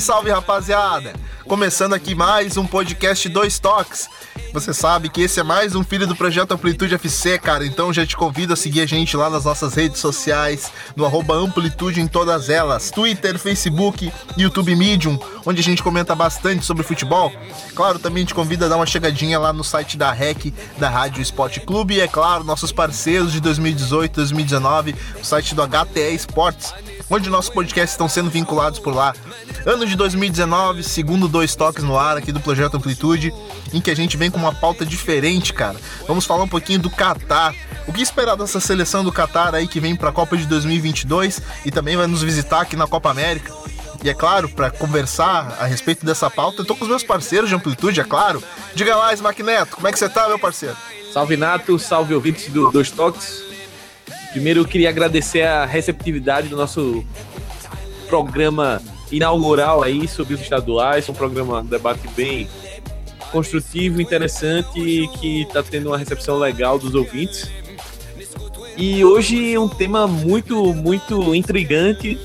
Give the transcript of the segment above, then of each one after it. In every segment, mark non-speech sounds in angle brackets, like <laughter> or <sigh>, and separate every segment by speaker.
Speaker 1: Salve, salve, rapaziada! Começando aqui mais um podcast Dois Toques. Você sabe que esse é mais um filho do projeto Amplitude FC, cara. Então já te convido a seguir a gente lá nas nossas redes sociais, no Amplitude em todas elas: Twitter, Facebook, YouTube Medium, onde a gente comenta bastante sobre futebol. Claro, também te convido a dar uma chegadinha lá no site da REC, da Rádio Esporte Clube, e é claro, nossos parceiros de 2018, 2019, o site do HTE Esportes onde nossos podcasts estão sendo vinculados por lá. Ano de 2019, segundo dois toques no ar aqui do Projeto Amplitude, em que a gente vem com uma pauta diferente, cara. Vamos falar um pouquinho do Qatar. O que esperar dessa seleção do Qatar aí que vem para a Copa de 2022 e também vai nos visitar aqui na Copa América? E é claro, para conversar a respeito dessa pauta, eu tô com os meus parceiros de amplitude, é claro. Diga lá, Smack Neto, como é que você tá, meu parceiro?
Speaker 2: Salve Nato, salve ouvintes do Dois Toques. Primeiro eu queria agradecer a receptividade do nosso programa inaugural aí sobre os estaduais, um programa, um debate bem construtivo, interessante e que está tendo uma recepção legal dos ouvintes. E hoje um tema muito, muito intrigante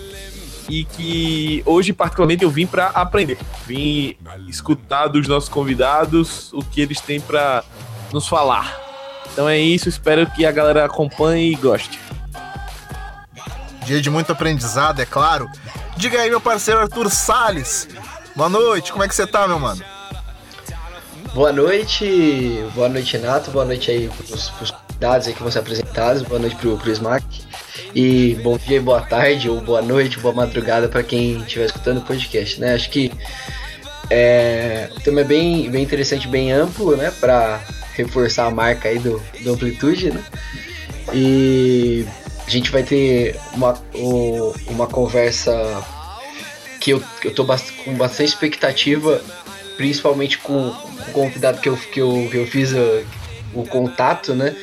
Speaker 2: e que hoje particularmente eu vim para aprender, vim escutar dos nossos convidados o que eles têm para nos falar. Então é isso, espero que a galera acompanhe e goste.
Speaker 1: Dia de muito aprendizado, é claro. Diga aí, meu parceiro Arthur Sales. Boa noite, como é que você tá, meu mano?
Speaker 3: Boa noite, boa noite, Nato, boa noite aí pros, pros dados aí que vão ser apresentados, boa noite pro, pro Smack. E bom dia, boa tarde, ou boa noite, boa madrugada para quem estiver escutando o podcast, né? Acho que é, o tema é bem, bem interessante, bem amplo, né? Para reforçar a marca aí do, do Amplitude, né? E a gente vai ter uma, uma conversa que eu, eu tô com bastante expectativa, principalmente com o convidado que eu, que eu, que eu fiz o, o contato, né?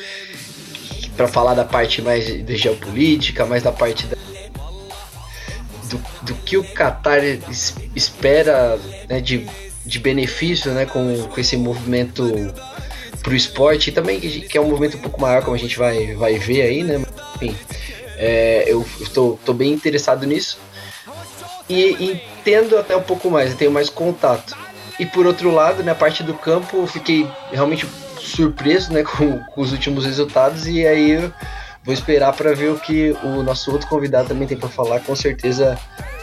Speaker 3: Para falar da parte mais de geopolítica, mais da parte da, do, do que o Qatar espera né, de, de benefício né, com, com esse movimento pro esporte e também que é um movimento um pouco maior, como a gente vai, vai ver aí, né? Enfim, é, eu estou tô bem interessado nisso e entendo até um pouco mais, tenho mais contato. E por outro lado, na parte do campo, eu fiquei realmente surpreso né, <laughs> com, com os últimos resultados e aí eu vou esperar para ver o que o nosso outro convidado também tem para falar. Com certeza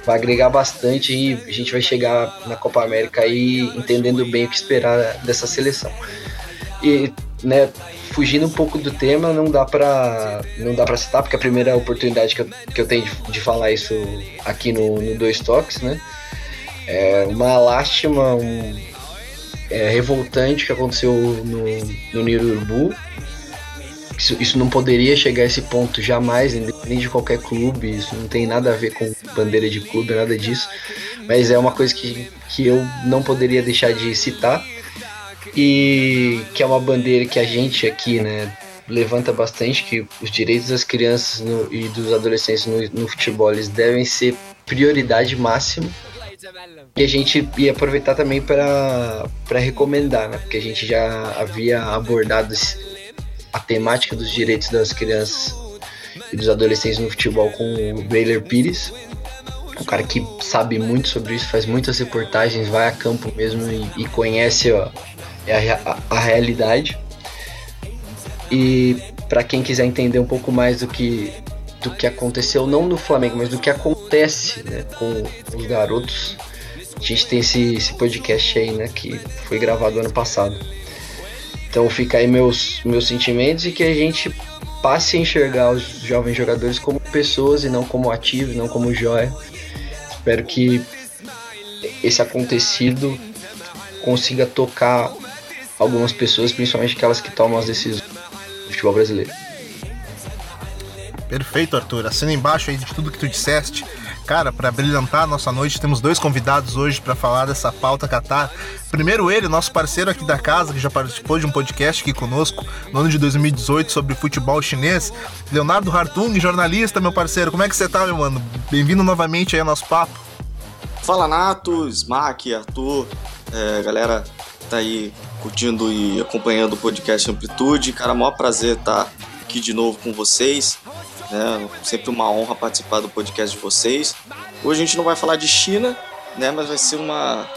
Speaker 3: vai agregar bastante e a gente vai chegar na Copa América aí entendendo bem o que esperar dessa seleção. E, né, fugindo um pouco do tema, não dá pra, não dá pra citar, porque é a primeira oportunidade que eu, que eu tenho de, de falar isso aqui no, no Dois Toques, né? É uma lástima, um, é, revoltante que aconteceu no, no Nirurubu. Isso, isso não poderia chegar a esse ponto jamais, nem de qualquer clube, isso não tem nada a ver com bandeira de clube, nada disso. Mas é uma coisa que, que eu não poderia deixar de citar e que é uma bandeira que a gente aqui, né, levanta bastante que os direitos das crianças no, e dos adolescentes no, no, futebol eles devem ser prioridade máxima. E a gente ia aproveitar também para recomendar, né? Porque a gente já havia abordado a temática dos direitos das crianças e dos adolescentes no futebol com o Baylor Pires, um cara que sabe muito sobre isso, faz muitas reportagens, vai a campo mesmo e, e conhece ó, é a, a, a realidade. E para quem quiser entender um pouco mais do que do que aconteceu não no Flamengo, mas do que acontece né, com os garotos. A gente tem esse, esse podcast aí, né, que foi gravado ano passado. Então fica aí meus, meus sentimentos e que a gente passe a enxergar os jovens jogadores como pessoas e não como ativos, não como joia. Espero que esse acontecido consiga tocar algumas pessoas, principalmente aquelas que tomam as decisões do futebol brasileiro.
Speaker 1: Perfeito, Arthur. Assina embaixo aí de tudo que tu disseste. Cara, para brilhantar a nossa noite, temos dois convidados hoje para falar dessa pauta Qatar. Primeiro ele, nosso parceiro aqui da casa, que já participou de um podcast aqui conosco no ano de 2018 sobre futebol chinês, Leonardo Hartung, jornalista, meu parceiro. Como é que você tá, meu mano? Bem-vindo novamente aí ao nosso papo.
Speaker 4: Fala Nato, Smack, Arthur, é, galera tá aí curtindo e acompanhando o podcast Amplitude. Cara, maior prazer estar aqui de novo com vocês. Né? Sempre uma honra participar do podcast de vocês. Hoje a gente não vai falar de China, né? Mas vai ser uma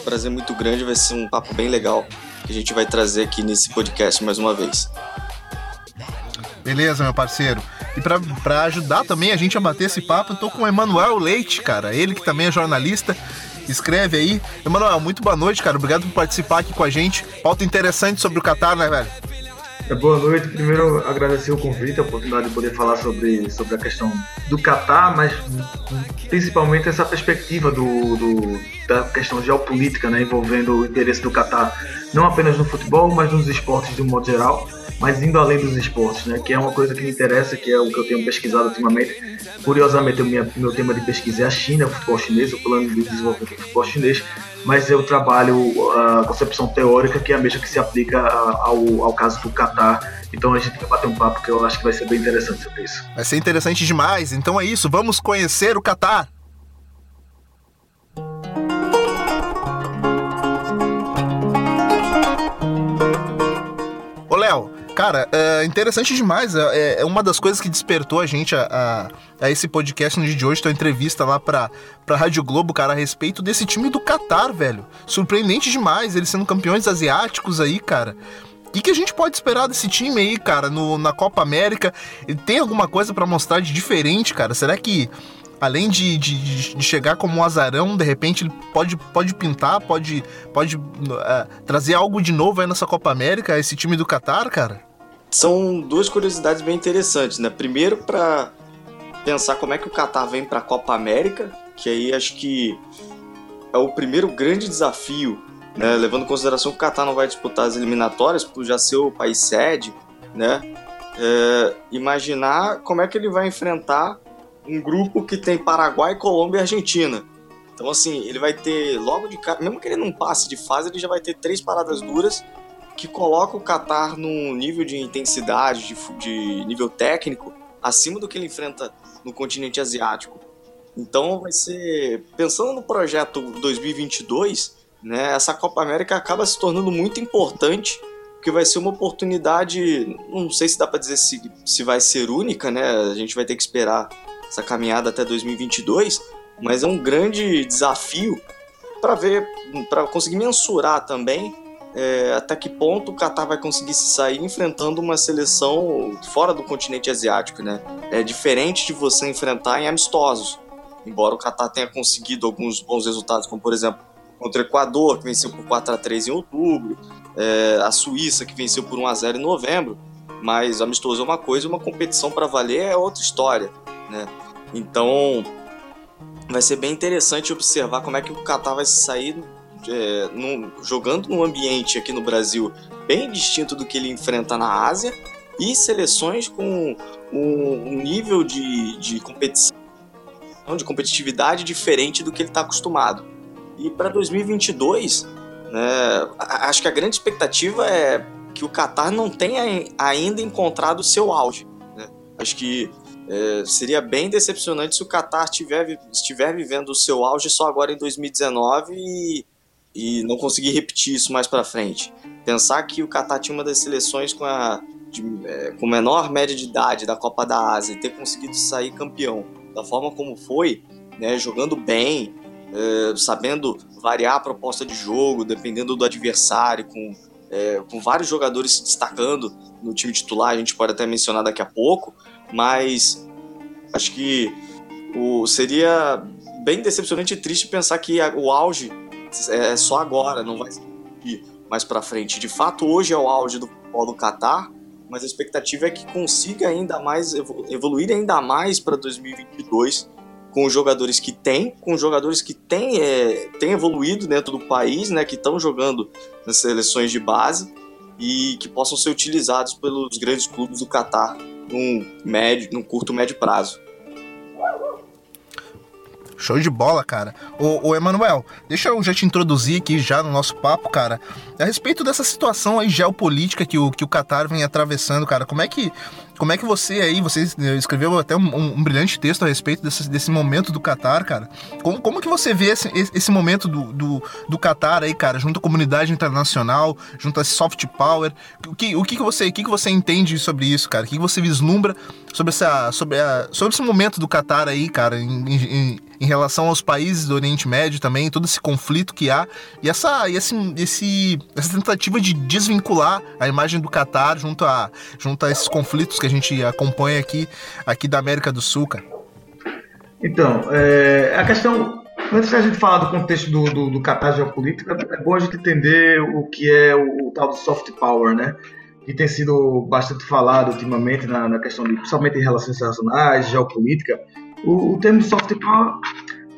Speaker 4: um prazer muito grande, vai ser um papo bem legal que a gente vai trazer aqui nesse podcast mais uma vez.
Speaker 1: Beleza, meu parceiro. E pra ajudar também a gente a bater esse papo, eu tô com o Emanuel Leite, cara. Ele que também é jornalista. Escreve aí. Emanuel, muito boa noite, cara. Obrigado por participar aqui com a gente. Pauta interessante sobre o Qatar, né, velho?
Speaker 5: É, boa noite. Primeiro, agradecer o convite, a oportunidade de poder falar sobre, sobre a questão do Qatar, mas principalmente essa perspectiva do, do, da questão geopolítica né, envolvendo o interesse do Qatar, não apenas no futebol, mas nos esportes de um modo geral mas indo além dos esportes, né? Que é uma coisa que me interessa, que é o que eu tenho pesquisado ultimamente. Curiosamente, o meu, tema de pesquisa é a China, o futebol chinês, o plano de desenvolvimento do futebol chinês, mas eu trabalho a concepção teórica, que é a mesma que se aplica ao, ao caso do Catar. Então a gente vai bater um papo que eu acho que vai ser bem interessante sobre isso.
Speaker 1: Vai ser interessante demais. Então é isso, vamos conhecer o Catar. Cara, é interessante demais. É, é, uma das coisas que despertou a gente a, a, a, esse podcast no dia de hoje, tua entrevista lá pra, pra Rádio Globo, cara, a respeito desse time do Qatar, velho. Surpreendente demais, eles sendo campeões asiáticos aí, cara. O que, que a gente pode esperar desse time aí, cara, no, na Copa América? Ele tem alguma coisa para mostrar de diferente, cara? Será que além de, de, de, chegar como um azarão, de repente ele pode, pode pintar, pode, pode uh, trazer algo de novo aí nessa Copa América, esse time do Qatar, cara?
Speaker 4: São duas curiosidades bem interessantes, né? Primeiro, para pensar como é que o Qatar vem para a Copa América, que aí acho que é o primeiro grande desafio, né? levando em consideração que o Qatar não vai disputar as eliminatórias por já ser o país sede, né? É, imaginar como é que ele vai enfrentar um grupo que tem Paraguai, Colômbia e Argentina. Então, assim, ele vai ter logo de cara, mesmo que ele não passe de fase, ele já vai ter três paradas duras que colocam o Qatar num nível de intensidade, de, de nível técnico, acima do que ele enfrenta no continente asiático. Então, vai ser. Pensando no projeto 2022, né, essa Copa América acaba se tornando muito importante porque vai ser uma oportunidade, não sei se dá para dizer se, se vai ser única, né? A gente vai ter que esperar essa caminhada até 2022, mas é um grande desafio para ver, para conseguir mensurar também é, até que ponto o Qatar vai conseguir se sair enfrentando uma seleção fora do continente asiático, né? É diferente de você enfrentar em amistosos. Embora o Qatar tenha conseguido alguns bons resultados, como por exemplo contra o Equador, que venceu por 4 a 3 em outubro, é, a Suíça, que venceu por 1 a 0 em novembro, mas amistoso é uma coisa, uma competição para valer é outra história, né? Então, vai ser bem interessante observar como é que o Qatar vai sair é, num, jogando num ambiente aqui no Brasil bem distinto do que ele enfrenta na Ásia e seleções com um, nível de, de competição, de competitividade diferente do que ele está acostumado. E para 2022, né, acho que a grande expectativa é que o Qatar não tenha ainda encontrado o seu auge. Né? Acho que é, seria bem decepcionante se o Qatar tiver, estiver vivendo o seu auge só agora em 2019 e, e não conseguir repetir isso mais para frente. Pensar que o Qatar tinha uma das seleções com a de, é, com menor média de idade da Copa da Ásia e ter conseguido sair campeão da forma como foi, né, jogando bem, é, sabendo variar a proposta de jogo, dependendo do adversário, com, é, com vários jogadores se destacando no time titular, a gente pode até mencionar daqui a pouco, mas acho que o, seria bem decepcionante e triste pensar que a, o auge é só agora, não vai ir mais para frente. De fato, hoje é o auge do futebol do Qatar, mas a expectativa é que consiga ainda mais evoluir ainda mais para 2022 com os jogadores que tem, com os jogadores que têm é, tem evoluído dentro do país, né, que estão jogando nas seleções de base e que possam ser utilizados pelos grandes clubes do Catar num, médio, num curto médio prazo.
Speaker 1: Show de bola, cara. Ô, ô, Emanuel, deixa eu já te introduzir aqui já no nosso papo, cara. A respeito dessa situação aí geopolítica que o, que o Qatar vem atravessando, cara. Como é que como é que você aí, você escreveu até um, um, brilhante texto a respeito desse, desse momento do Qatar, cara. Como, como que você vê esse, esse momento do, do, do Qatar aí, cara, junto à comunidade internacional, junto a soft power? O que, o que, que, você, o que, que você entende sobre isso, cara? O que, que você vislumbra sobre, essa, sobre, a, sobre esse momento do Qatar aí, cara, em, em, em relação aos países do Oriente Médio também, todo esse conflito que há e essa, e esse, esse, essa tentativa de desvincular a imagem do Catar junto a, junto a esses conflitos que a gente acompanha aqui, aqui da América do Sul, cara.
Speaker 5: Então, é, a questão Antes da gente falar do contexto do, do, do Qatar geopolítica, é bom a gente entender o que é o, o tal do soft power, né? Que tem sido bastante falado ultimamente na, na questão de, principalmente em relações internacionais, geopolítica. O, o termo soft power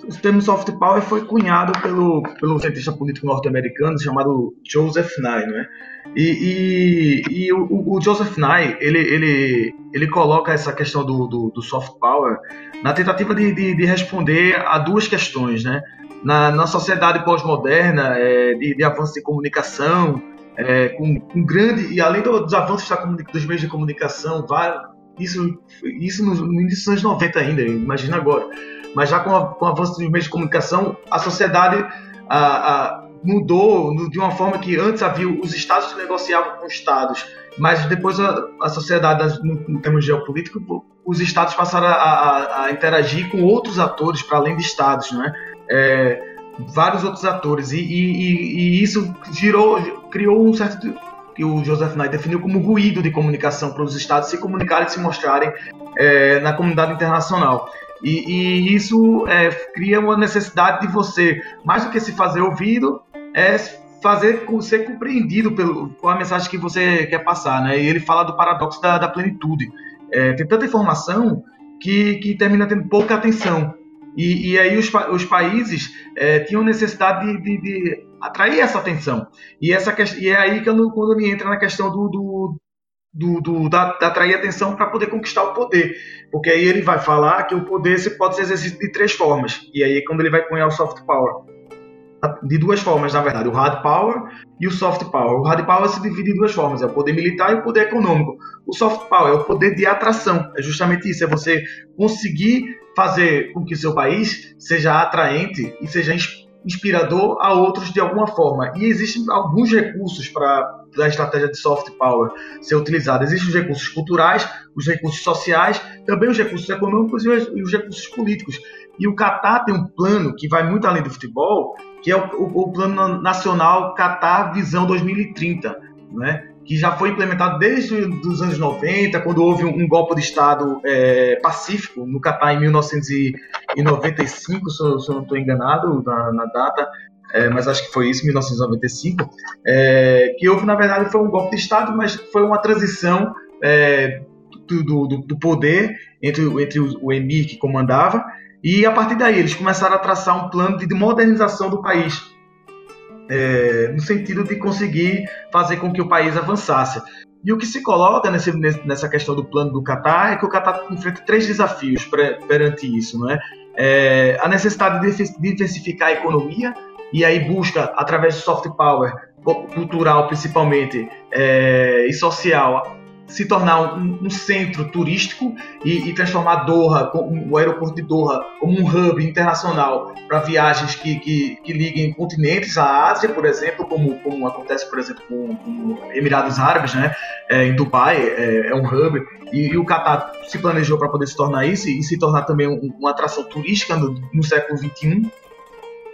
Speaker 5: o termo soft power foi cunhado pelo, pelo cientista político norte-americano chamado Joseph Nye, né? E, e, e o, o, Joseph Nye, ele, ele, ele coloca essa questão do, do, do soft power na tentativa de, de, de, responder a duas questões, né? Na, na sociedade pós-moderna, é, de, de avanço de comunicação, é, com, com, grande e além dos avanços da, dos meios de comunicação, isso, isso no, início dos anos 90 ainda, imagina agora mas já com, a, com o avanço dos meios de comunicação, a sociedade a, a, mudou de uma forma que antes havia os estados que negociavam com os estados, mas depois a, a sociedade, no, no termos geopolíticos, os estados passaram a, interagir com outros atores para além de estados, né? É, vários outros atores e, e, e, isso girou, criou um certo que o Joseph Nye definiu como ruído de comunicação para os estados se comunicarem e se mostrarem é, na comunidade internacional. E, e isso é, cria uma necessidade de você, mais do que se fazer ouvido, é fazer ser compreendido pelo, com a mensagem que você quer passar. Né? E ele fala do paradoxo da, da plenitude. É, tem tanta informação que, que termina tendo pouca atenção. E, e aí os, os países é, tinham necessidade de, de, de, atrair essa atenção. E, essa, e é aí que quando, quando ele entra na questão do, do, do, do da, da atrair atenção para poder conquistar o poder. Porque aí ele vai falar que o poder se pode ser exercido de três formas. E aí é quando ele vai cunhar o soft power. De duas formas, na verdade, o hard power e o soft power. O hard power se divide em duas formas: é o poder militar e o poder econômico. O soft power é o poder de atração. É justamente isso: é você conseguir fazer com que o seu país seja atraente e seja inspirador a outros de alguma forma. E existem alguns recursos para a estratégia de soft power ser utilizada. Existem os recursos culturais, os recursos sociais, também os recursos econômicos e os, recursos políticos. E o Catar tem um plano que vai muito além do futebol, que é o, o, o Plano Nacional Catar Visão 2030, né? Que já foi implementado desde os anos 90, quando houve um, golpe de Estado é, pacífico no Catar em 1995, se eu, não estou enganado na, na data, é, mas acho que foi isso, 1995, é, que houve, na verdade, foi um golpe de Estado, mas foi uma transição é, do, do, do, poder entre, entre o emir que comandava, e a partir daí eles começaram a traçar um plano de modernização do país, é, no sentido de conseguir fazer com que o país avançasse. E o que se coloca nesse, nessa questão do plano do Catar é que o Catar enfrenta três desafios perante isso, é? é a necessidade de diversificar a economia e aí busca através do soft power cultural principalmente é, e social se tornar um, um centro turístico e, e, transformar Doha, o aeroporto de Doha, como um hub internacional para viagens que, que, que, liguem continentes à Ásia, por exemplo, como, como acontece, por exemplo, com, com Emirados Árabes, né? É, em Dubai, é, é, um hub, e, e o Qatar se planejou para poder se tornar isso e, se tornar também um, uma atração turística no, no século XXI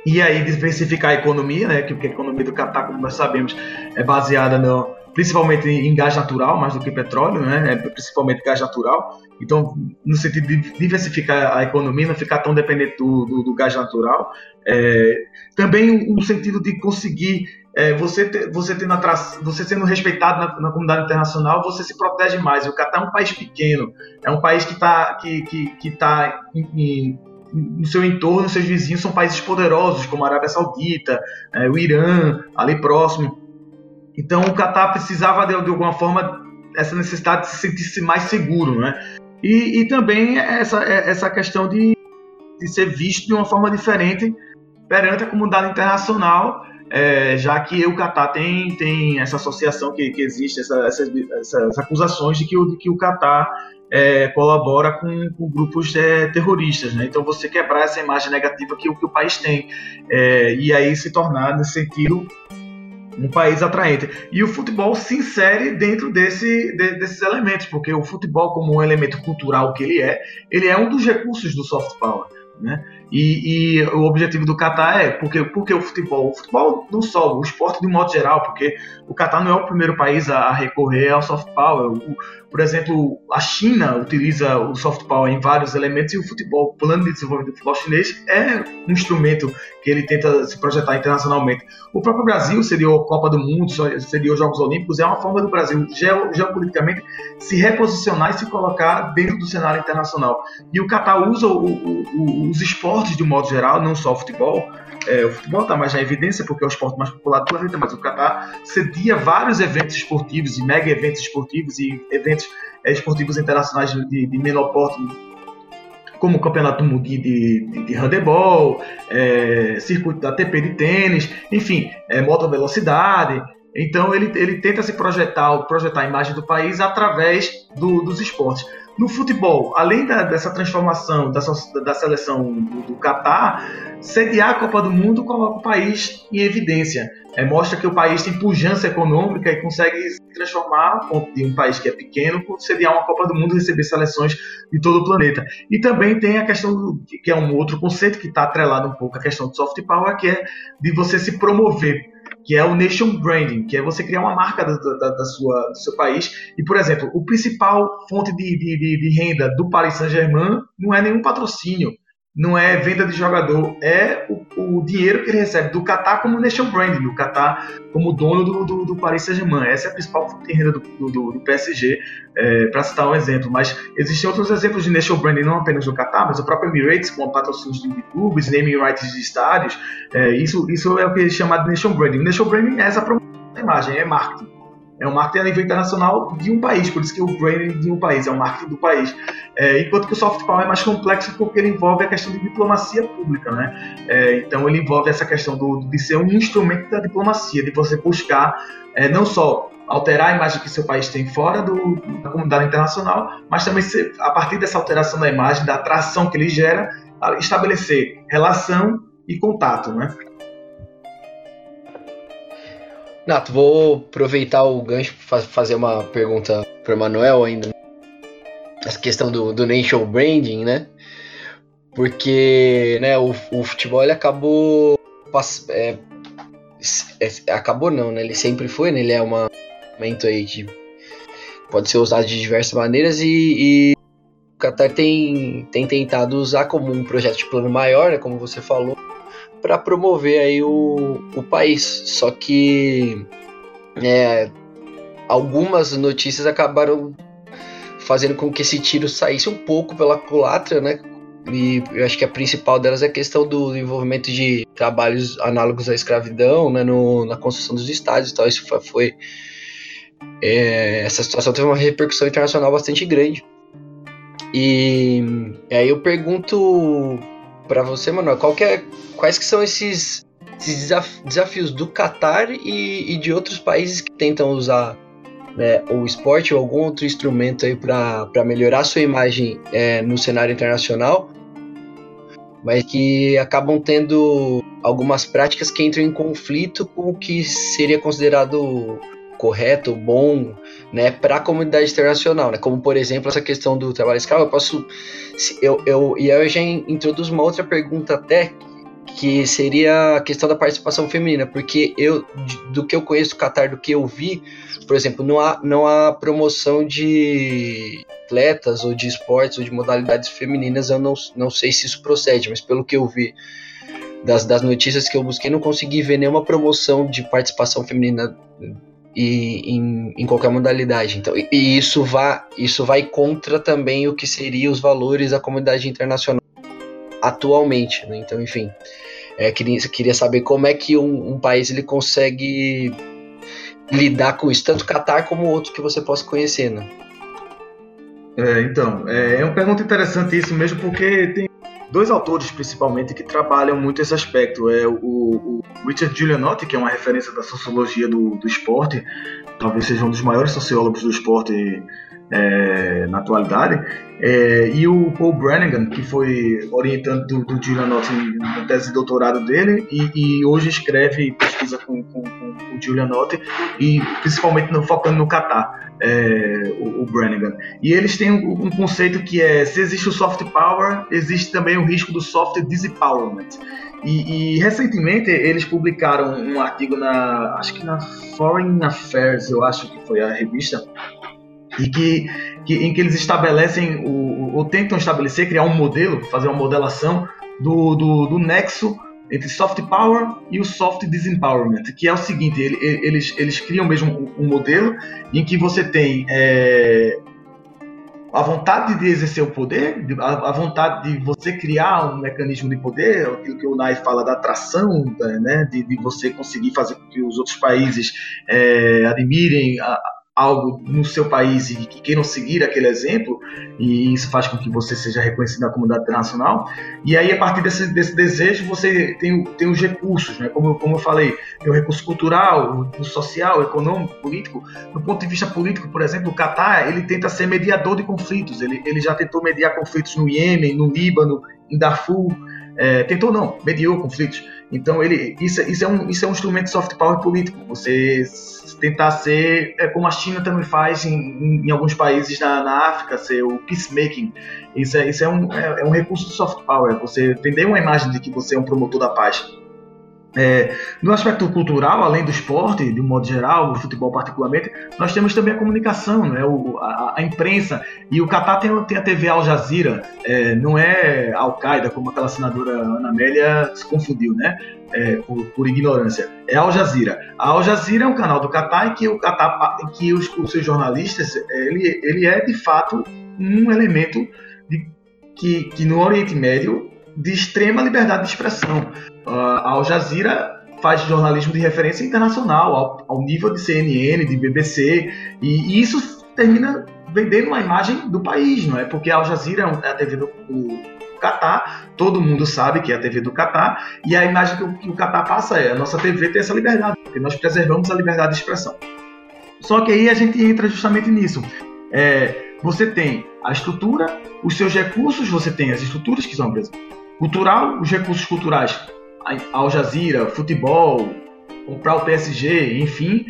Speaker 5: e aí diversificar a economia, né? Que, que a economia do Catar, como nós sabemos, é baseada no, principalmente em gás natural, mais do que petróleo, né? É principalmente gás natural. Então, no sentido de diversificar a economia, não ficar tão dependente do, do, do gás natural. É, também no sentido de conseguir é, você, você, tendo você sendo respeitado na, na, comunidade internacional, você se protege mais. O Catar é um país pequeno, é um país que está que, que, que tá em, no seu entorno, seus vizinhos são países poderosos, como a Arábia Saudita, é, o Irã, ali próximo. Então o Qatar precisava de, de alguma forma essa necessidade de se sentir mais seguro, né? E, e também essa, essa questão de, de ser visto de uma forma diferente perante a comunidade internacional, é, já que o Qatar tem, tem essa associação que, que existe, essa, essas, essas acusações de que o, de que o Qatar é, colabora com, com grupos é, terroristas. Né? Então, você quebrar essa imagem negativa que, que o país tem. É, e aí se tornar, nesse sentido, um país atraente. E o futebol se insere dentro desse, de, desses elementos, porque o futebol, como um elemento cultural que ele é, ele é um dos recursos do soft power. Né? E, e, o objetivo do Catar é porque, porque o futebol, o futebol não só, o esporte de modo geral, porque o Catar não é o primeiro país a, a recorrer ao soft power. O, por exemplo, a China utiliza o soft power em vários elementos e o futebol, o plano de desenvolvimento do futebol chinês é um instrumento que ele tenta se projetar internacionalmente. O próprio Brasil seria a Copa do Mundo, seria os Jogos Olímpicos, é uma forma do Brasil geopoliticamente se reposicionar e se colocar dentro do cenário internacional. E o Catar usa o, o, os esportes de um modo geral, não só o futebol. É, o futebol está mais na evidência porque é o esporte mais popular do planeta, mas o Catar cedia vários eventos esportivos e mega eventos esportivos e eventos é, esportivos internacionais de, de menor porte como o Campeonato do de, de, de handebol, é, circuito da ATP de tênis, enfim, é, moto velocidade. Então ele, ele tenta se projetar, projetar a imagem do país através do, dos esportes. No futebol, além da, dessa transformação dessa, da seleção do, do Catar, sediar a Copa do Mundo coloca o país em evidência. É, mostra que o país tem pujança econômica e consegue se transformar de um país que é pequeno, sediar uma Copa do Mundo e receber seleções de todo o planeta. E também tem a questão, do, que é um outro conceito que está atrelado um pouco à questão do soft power, que é de você se promover que é o nation branding, que é você criar uma marca da, da, da sua, do seu país. E, por exemplo, o principal fonte de, de, de renda do Paris Saint-Germain não é nenhum patrocínio, não é venda de jogador, é o, o dinheiro que ele recebe do Qatar como nation branding, do Qatar como dono do, do, do Paris Saint-Germain. Essa é a principal fonte de renda do, do, do PSG, é, para citar um exemplo. Mas existem outros exemplos de nation branding, não apenas do Qatar, mas o próprio Emirates, com patrocínios de clubes, naming rights de estádios. É, isso, isso é o que é chamado de nation branding. Nation branding é essa promoção da imagem, é marketing é um marketing a nível internacional de um país, por isso que o branding de um país é o marketing do país. É, enquanto que o soft power é mais complexo porque ele envolve a questão de diplomacia pública, né? É, então ele envolve essa questão do, de ser um instrumento da diplomacia, de você buscar é, não só alterar a imagem que seu país tem fora do, da comunidade internacional, mas também a partir dessa alteração da imagem, da atração que ele gera, estabelecer relação e contato, né?
Speaker 3: Nato, vou aproveitar o gancho para fazer uma pergunta para Manuel ainda. Essa questão do, do nation branding, né? Porque né, o, o futebol ele acabou. É, é, acabou não, né? Ele sempre foi, né? Ele é uma momento aí de. Pode ser usado de diversas maneiras e, e o Qatar tem, tem tentado usar como um projeto de plano maior, né, como você falou, para promover aí o, o país. Só que é, algumas notícias acabaram fazendo com que esse tiro saísse um pouco pela culatra, né? E eu acho que a principal delas é a questão do envolvimento de trabalhos análogos à escravidão, né, no, na construção dos estádios e tal. Isso foi, foi é, essa situação teve uma repercussão internacional bastante grande. E, e aí eu pergunto para você, Manuel, qual é, quais que são esses, esses desafios do Qatar e, e, de outros países que tentam usar né, o esporte ou algum outro instrumento aí para melhorar sua imagem é, no cenário internacional, mas que acabam tendo algumas práticas que entram em conflito com o que seria considerado correto, bom, né, para a comunidade internacional, né? Como por exemplo essa questão do trabalho escravo, eu posso, eu, eu e aí eu já introduzo uma outra pergunta até que seria a questão da participação feminina, porque eu do que eu conheço do Qatar, do que eu vi, por exemplo, não há não há promoção de atletas ou de esportes ou de modalidades femininas, eu não, não sei se isso procede, mas pelo que eu vi das, das notícias que eu busquei, não consegui ver nenhuma promoção de participação feminina e em, em qualquer modalidade. Então, e, e, isso vai isso vai contra também o que seria os valores da comunidade internacional atualmente. Né? Então, enfim, é, queria, queria saber como é que um, um, país ele consegue lidar com isso, tanto Qatar como outros que você possa conhecer, né?
Speaker 5: É, então, é, é uma pergunta interessante isso mesmo, porque tem dois autores principalmente que trabalham muito esse aspecto. É o, o Richard Giulianotti, que é uma referência da sociologia do, do esporte, talvez seja um dos maiores sociólogos do esporte é, na atualidade. É, e o Paul Brannigan, que foi orientando do, do Julian na tese de doutorado dele, e, e hoje escreve pesquisa com, com, com, o Julian Nott, e principalmente no, focando no Catar, é, o, o, Brannigan. E eles têm um, um, conceito que é: se existe o soft power, existe também o risco do soft disempowerment. E, e, recentemente eles publicaram um artigo na, acho que na Foreign Affairs, eu acho que foi a revista, e que, que, em que eles estabelecem o, ou tentam estabelecer, criar um modelo, fazer uma modelação do, do, do nexo entre soft power e o soft disempowerment, que é o seguinte, ele, eles, eles criam mesmo um modelo em que você tem é, a vontade de exercer o poder, a, vontade de você criar um mecanismo de poder, aquilo que o Nai fala da atração, né, de, de, você conseguir fazer com que os outros países é, admirem a, algo no seu país e que queiram seguir aquele exemplo, e isso faz com que você seja reconhecido na comunidade internacional. E aí, a partir desse, desse desejo, você tem, tem os recursos, né? como, como eu falei, tem o recurso cultural, o social, o econômico, político. Do ponto de vista político, por exemplo, o Catar ele tenta ser mediador de conflitos. Ele, ele já tentou mediar conflitos no Iêmen, no Líbano, em Darfur. É, tentou não, mediou conflitos. Então ele, isso, isso, é um, isso é um instrumento de soft power político. Você tentar ser, é, como a China também faz em, em, em alguns países na, na, África, ser o peacemaking. Isso é, isso é, um, é, é um recurso de soft power. Você vender uma imagem de que você é um promotor da paz. É, no aspecto cultural, além do esporte, de um modo geral, do futebol particularmente, nós temos também a comunicação, né? o, a, a, imprensa. E o Qatar tem, tem a TV Al Jazeera, é, não é Al-Qaeda, como aquela senadora Ana Amélia se confundiu, né? É, por, por, ignorância. É Al Jazeera. A Al Jazeera é um canal do Qatar em que, o Qatar, em que os, os seus jornalistas, ele, ele é de fato um elemento de, que, que no Oriente Médio de extrema liberdade de expressão. Uh, a Al Jazeera faz jornalismo de referência internacional, ao, ao nível de CNN, de BBC, e, e, isso termina vendendo uma imagem do país, não é? Porque a Al Jazeera é a TV do, Catar, todo mundo sabe que é a TV do Catar, e a imagem que o, que o Catar passa é: a nossa TV tem essa liberdade, porque nós preservamos a liberdade de expressão. Só que aí a gente entra justamente nisso. É, você tem a estrutura, os seus recursos, você tem as estruturas que são, exemplo, cultural, os recursos culturais, Al Jazeera, futebol, comprar o PSG, enfim.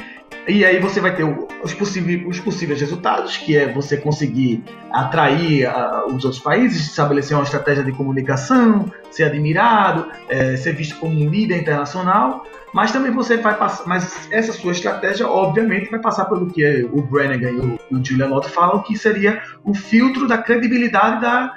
Speaker 5: E aí você vai ter os possíveis, os possíveis resultados, que é você conseguir atrair uh, os outros países, estabelecer uma estratégia de comunicação, ser admirado, é, ser visto como um líder internacional. Mas também você vai passar, mas essa sua estratégia, obviamente, vai passar pelo que o Brannigan e o, o Julian Otto falam, que seria o filtro da credibilidade da,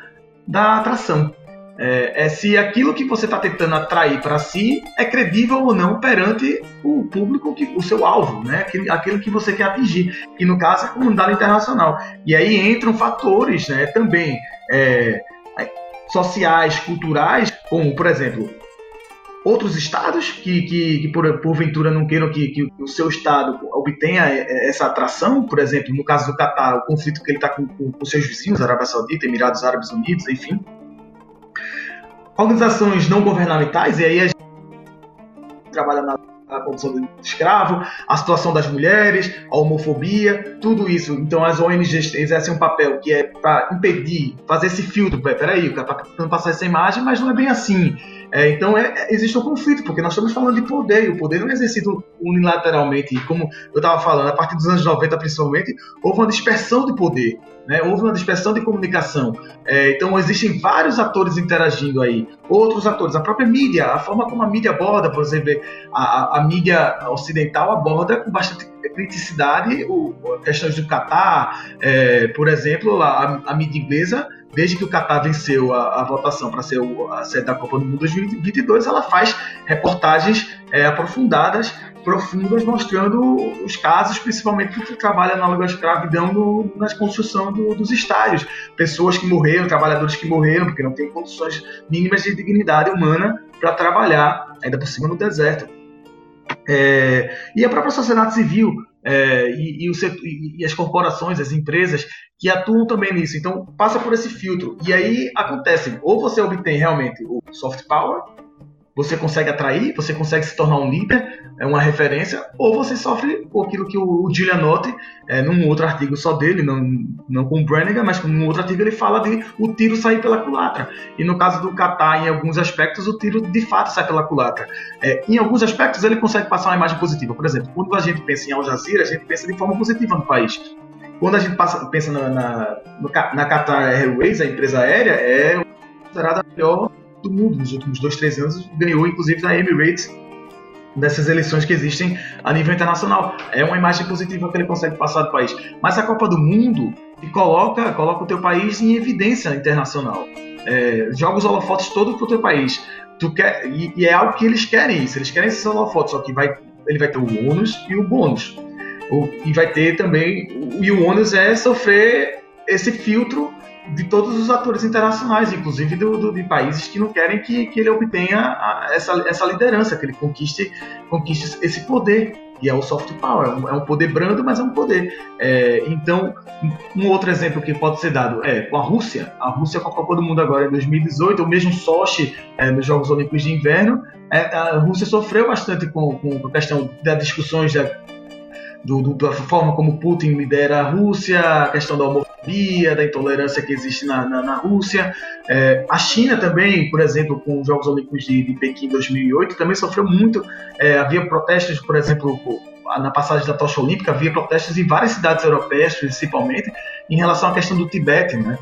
Speaker 5: da atração. É, é, se aquilo que você está tentando atrair para si é credível ou não perante o público, que, o seu alvo, né? aquilo, aquilo que você quer atingir, que no caso é a comunidade internacional. E aí entram fatores né, também é, sociais, culturais, como, por exemplo, outros estados que, que, que por, porventura não queiram que, que, o seu estado obtenha essa atração, por exemplo, no caso do Catar, o conflito que ele está com, com, com seus vizinhos, Arábia Saudita, Emirados Árabes Unidos, enfim organizações não governamentais, e aí a gente trabalha na condição do escravo, a situação das mulheres, a homofobia, tudo isso. Então as ONGs exercem um papel que é para impedir, fazer esse filtro. Peraí, o cara está tentando passar essa imagem, mas não é bem assim. É, então é, é, existe um conflito, porque nós estamos falando de poder, e o poder não é exercido unilateralmente. E como eu estava falando, a partir dos anos 90 principalmente, houve uma dispersão de poder, né? houve uma dispersão de comunicação. É, então existem vários atores interagindo aí, outros atores, a própria mídia, a forma como a mídia aborda, por exemplo, a, a, a mídia ocidental aborda com bastante criticidade o, questões do Catar, é, por exemplo, a, a mídia inglesa desde que o Qatar venceu a, a votação para ser o, a sede da Copa do Mundo 2022, ela faz reportagens é, aprofundadas, profundas, mostrando os casos, principalmente que trabalha na à escravidão no, na construção do, dos estádios. Pessoas que morreram, trabalhadores que morreram, porque não têm condições mínimas de dignidade humana para trabalhar, ainda por cima no deserto. É, e a própria sociedade civil é, e, e, o, e, as corporações, as empresas que atuam também nisso. Então, passa por esse filtro. E aí acontece, ou você obtém realmente o soft power, você consegue atrair, você consegue se tornar um líder, é uma referência, ou você sofre aquilo que o, Giulianotti, é, num outro artigo só dele, não, não com o Brannigan, mas num outro artigo ele fala de o tiro sair pela culatra. E no caso do Qatar, em alguns aspectos, o tiro de fato sai pela culatra. É, em alguns aspectos, ele consegue passar uma imagem positiva. Por exemplo, quando a gente pensa em Al Jazeera, a gente pensa de forma positiva no país. Quando a gente passa, pensa na, na, na Qatar Airways, a empresa aérea, é considerada a melhor do mundo nos últimos dois, três anos, ganhou inclusive na Emirates dessas eleições que existem a nível internacional. É uma imagem positiva que ele consegue passar do país. Mas a Copa do Mundo coloca, coloca o teu país em evidência internacional. É, joga os holofotes todos pro teu país. Tu quer, e, e, é algo que eles querem isso. Eles querem esses holofotes, só que vai, ele vai ter o ônus e o bônus. O, e vai ter também. E o ônus é sofrer esse filtro de todos os atores internacionais, inclusive do, do, de países que não querem que, que ele obtenha a, essa, essa liderança, que ele conquiste, conquiste esse poder. E é o soft power, é um é poder brando, mas é um poder. É, então, um outro exemplo que pode ser dado é com a Rússia. A Rússia com a Copa do Mundo agora em 2018, ou mesmo Sochi é, nos Jogos Olímpicos de Inverno, é, a Rússia sofreu bastante com, com a questão das discussões da, do, do, da forma como Putin lidera a Rússia, a questão da homofobia, da intolerância que existe na, na, na Rússia. É, a China também, por exemplo, com os Jogos Olímpicos de, de Pequim 2008, também sofreu muito. É, havia protestos, por exemplo, na passagem da tocha olímpica, havia protestos em várias cidades europeias, principalmente, em relação à questão do Tibete, né?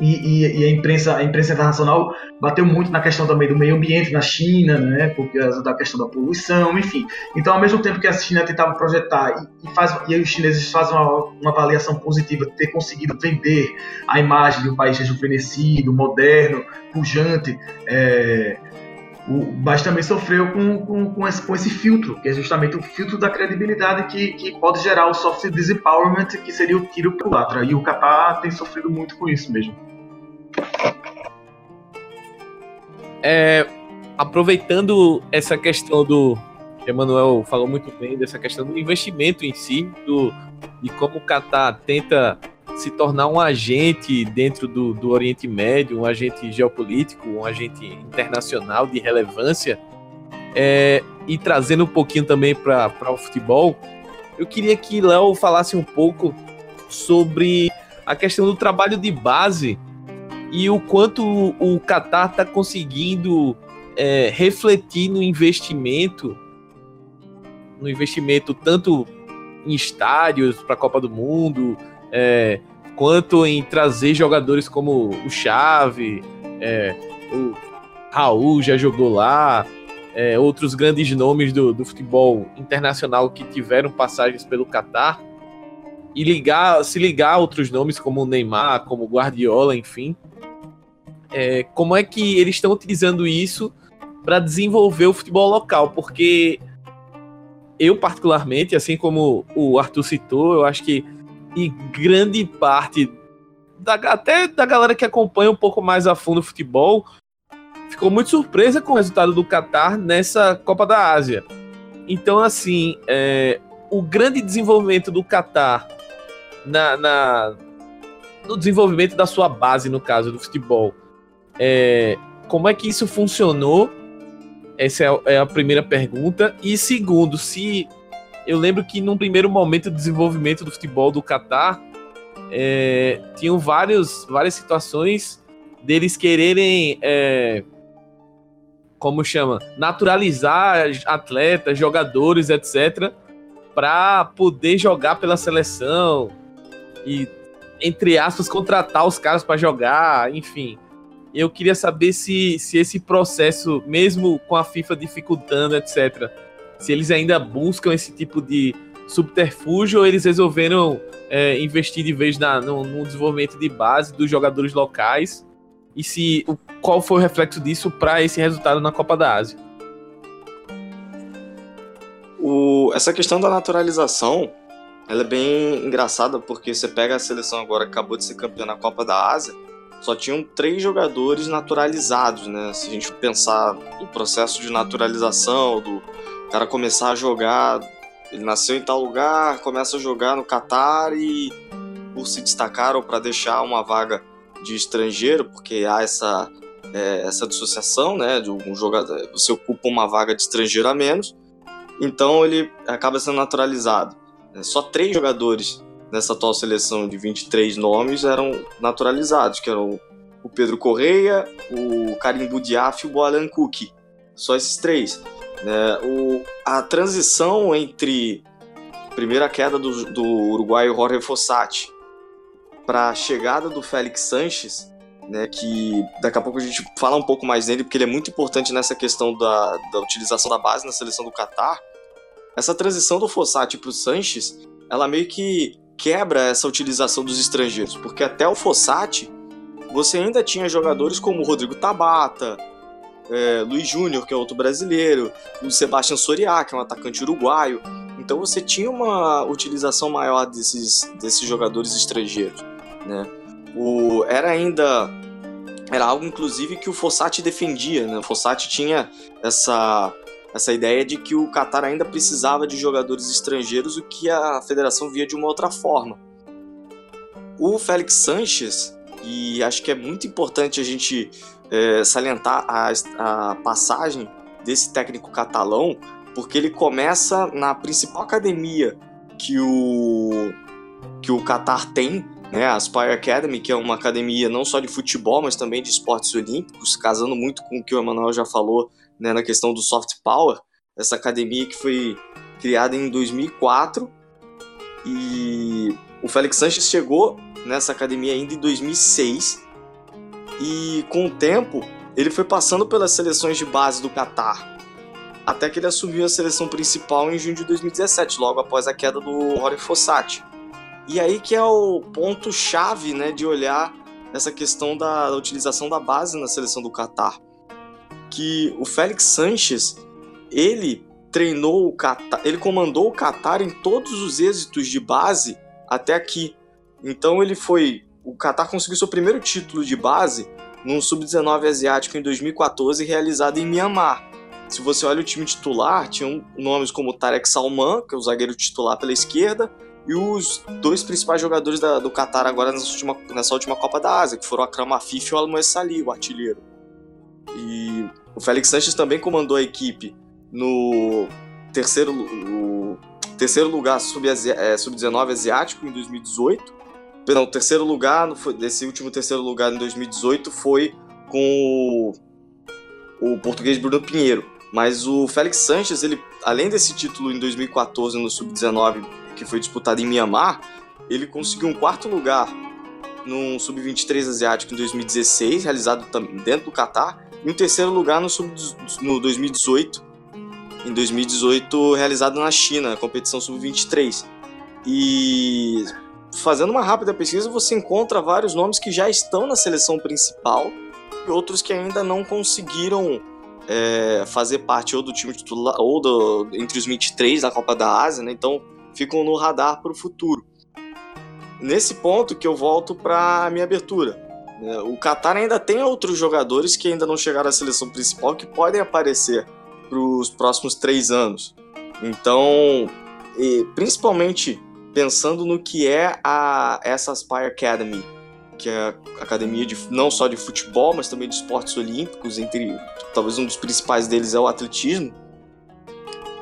Speaker 5: E, e, e, a imprensa a imprensa internacional bateu muito na questão também do meio ambiente na China, né, causa da questão da poluição, enfim. Então, ao mesmo tempo que a China tentava projetar e, e faz e os chineses fazem uma, uma, avaliação positiva de ter conseguido vender a imagem de um país rejuvenescido, moderno, pujante, é, o, mas também sofreu com, com, com, esse, com esse filtro, que é justamente o filtro da credibilidade que, que pode gerar o soft disempowerment, que seria o tiro pro latra. E o Qatar tem sofrido muito com isso mesmo.
Speaker 2: É, aproveitando essa questão do. Emanuel falou muito bem dessa questão do investimento em si, do, de como o Qatar tenta se tornar um agente dentro do, do Oriente Médio, um agente geopolítico, um agente internacional de relevância, é, e trazendo um pouquinho também para o futebol, eu queria que Léo falasse um pouco sobre a questão do trabalho de base e o quanto o Qatar está conseguindo é, refletir no investimento, no investimento tanto em estádios para a Copa do Mundo, é, quanto em trazer jogadores como o Chave, é, o Raul já jogou lá, é, outros grandes nomes do, do futebol internacional que tiveram passagens pelo Qatar e ligar, se ligar a outros nomes como o Neymar, como o Guardiola, enfim, é, como é que eles estão utilizando isso para desenvolver o futebol local, porque eu particularmente, assim como o Arthur citou, eu acho que e grande parte da, até da galera que acompanha um pouco mais a fundo o futebol ficou muito surpresa com o resultado do Qatar nessa Copa da Ásia. Então, assim, é, o grande desenvolvimento do Qatar na, na, no desenvolvimento da sua base, no caso do futebol, é, como é que isso funcionou? Essa é, é a primeira pergunta. E segundo, se eu lembro que num primeiro momento do desenvolvimento do futebol do Catar, é, tinham vários, várias situações deles quererem, é, como chama, naturalizar atletas, jogadores, etc., para poder jogar pela seleção e, entre aspas, contratar os caras para jogar, enfim. Eu queria saber se, se esse processo, mesmo com a FIFA dificultando, etc., se eles ainda buscam esse tipo de subterfúgio ou eles resolveram é, investir de vez na, no, no, desenvolvimento de base dos jogadores locais e se o, qual foi o reflexo disso para esse resultado na Copa da Ásia.
Speaker 4: O, essa questão da naturalização ela é bem engraçada porque você pega a seleção agora que acabou de ser campeã na Copa da Ásia só tinham três jogadores naturalizados, né? Se a gente pensar no processo de naturalização, do cara começar a jogar, ele nasceu em tal lugar, começa a jogar no Catar e por se destacar ou para deixar uma vaga de estrangeiro, porque há essa é, essa dissociação, né? De um jogador, você ocupa uma vaga de estrangeiro a menos, então ele acaba sendo naturalizado. É, só três jogadores nessa atual seleção de 23 nomes eram naturalizados, que eram o Pedro Correia, o Karim Boudiaf e o Alan Cook. Só esses três. Né? O, a transição entre primeira queda do, do uruguaio Jorge Fossati para a chegada do Félix Sanches, né, que daqui a pouco a gente fala um pouco mais dele, porque ele é muito importante nessa questão da, da utilização da base na seleção do Catar. Essa transição do Fossati para o Sanches, ela meio que quebra essa utilização dos estrangeiros, porque até o Fossati você ainda tinha jogadores como Rodrigo Tabata, é, Luiz Júnior, que é outro brasileiro, o Sebastião Soriá, que é um atacante uruguaio. Então você tinha uma utilização maior desses, desses jogadores estrangeiros. Né? O, era ainda. Era algo, inclusive, que o Fossati defendia. Né? O Fossati tinha essa, essa ideia de que o Qatar ainda precisava de jogadores estrangeiros, o que a federação via de uma outra forma. O Félix Sanches, e acho que é muito importante a gente é, salientar a, a passagem desse técnico catalão, porque ele começa na principal academia que o que o Qatar tem, né, a Aspire Academy, que é uma academia não só de futebol, mas também de esportes olímpicos, casando muito com o que o Emanuel já falou né, na questão do soft power. Essa academia que foi criada em 2004 e o Félix Sanches chegou nessa academia ainda em 2006 e com o tempo ele foi passando pelas seleções de base do Catar até que ele assumiu a seleção principal em junho de 2017, logo após a queda do Rory Fossati. E aí que é o ponto chave, né, de olhar essa questão da, da utilização da base na seleção do Catar, que o Félix Sanches ele treinou o Qatar, ele comandou o Qatar em todos os êxitos de base até aqui. Então ele foi. O Qatar conseguiu seu primeiro título de base num sub-19 asiático em 2014, realizado em Myanmar. Se você olha o time titular, tinham nomes como Tarek Salman, que é o zagueiro titular pela esquerda, e os dois principais jogadores da, do Qatar agora nessa última, nessa última Copa da Ásia, que foram a Akram Afif e o Almoez Salih, o artilheiro. E o Félix Sanches também comandou a equipe no terceiro, terceiro lugar sub-19 é, sub asiático em 2018 Perdão, o terceiro lugar, desse último terceiro lugar em 2018 foi com o, o português Bruno Pinheiro. Mas o Félix Sanches, ele, além desse título em 2014 no Sub-19, que foi disputado em Mianmar, ele conseguiu um quarto lugar no Sub-23 asiático em 2016, realizado dentro do Catar, e um terceiro lugar no, sub, no 2018, em 2018 realizado na China, competição Sub-23. E fazendo uma rápida pesquisa, você encontra vários nomes que já estão na seleção principal e outros que ainda não conseguiram é, fazer parte ou do time titular ou do, entre os 23 da Copa da Ásia, né? então ficam no radar para o futuro. Nesse ponto que eu volto para a minha abertura. Né? O Qatar ainda tem outros jogadores que ainda não chegaram à seleção principal que podem aparecer para os próximos três anos. Então, principalmente pensando no que é a, essa Aspire Academy, que é a academia de, não só de futebol, mas também de esportes olímpicos, entre talvez um dos principais deles é o atletismo.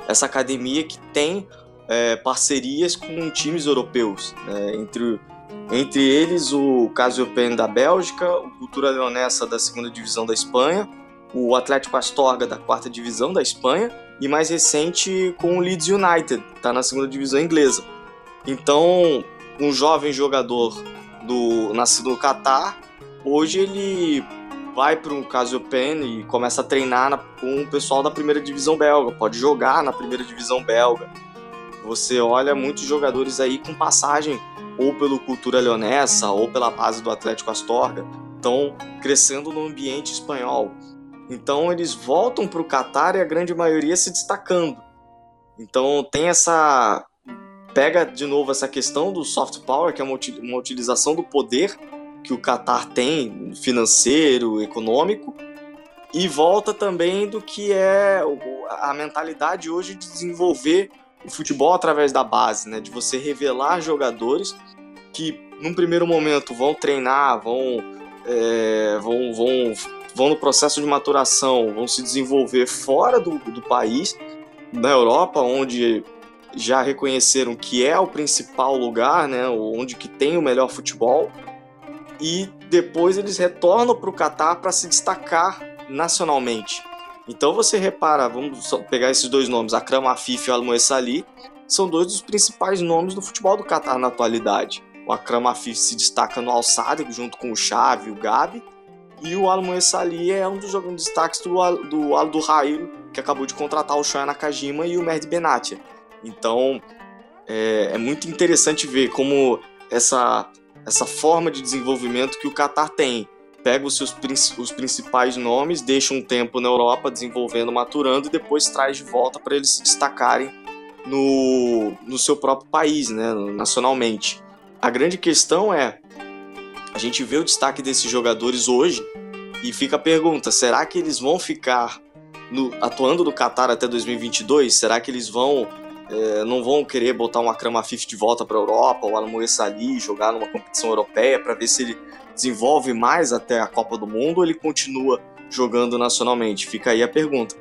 Speaker 4: Essa academia que tem é, parcerias com times europeus, né, entre, entre eles o Casiopen da Bélgica, o Cultura Leonessa da segunda divisão da Espanha, o Atlético Astorga da quarta divisão da Espanha e mais recente com o Leeds United, está na segunda divisão inglesa. Então, um jovem jogador do nascido no Catar, hoje ele vai para um Casiopen e começa a treinar na, com o pessoal da primeira divisão belga, pode jogar na primeira divisão belga. Você olha muitos jogadores aí com passagem ou pelo Cultura Leonessa ou pela base do Atlético Astorga, estão crescendo no ambiente espanhol. Então eles voltam para o Catar e a grande maioria se destacando. Então tem essa pega de novo essa questão do soft power, que é uma, uma utilização do poder que o Qatar tem, financeiro, econômico, e volta também do que é a mentalidade hoje de desenvolver o futebol através da base, né? De você revelar jogadores que, num primeiro momento, vão treinar, vão, é, vão, vão vão no processo de maturação, vão se desenvolver fora do, do país, na Europa, onde já reconheceram que é o principal lugar, né, onde que tem o melhor futebol, e depois eles retornam para o Catar para se destacar nacionalmente. Então você repara, vamos pegar esses dois nomes, Akram Afif e Al Moessali, são dois dos principais nomes do futebol do Catar na atualidade. O Akram Afif se destaca no Al Sadd, junto com o Xavi o Gabi, e o Al Moessali é um dos jogadores destaques do, do Al do Rail, que acabou de contratar o Shoya Nakajima e o Mehdi Benatia. Então é, é muito interessante ver como essa, essa forma de desenvolvimento que o Qatar tem. Pega os seus os principais nomes, deixa um tempo na Europa desenvolvendo, maturando e depois traz de volta para eles se destacarem no, no seu próprio país, né, nacionalmente. A grande questão é a gente vê o destaque desses jogadores hoje e fica a pergunta: será que eles vão ficar no, atuando no Qatar até 2022? Será que eles vão é, não vão querer botar um Akram Afif de volta para a Europa, ou Alamoe Sali jogar numa competição europeia para ver se ele desenvolve mais até a Copa do Mundo ou ele continua jogando nacionalmente? Fica aí a pergunta.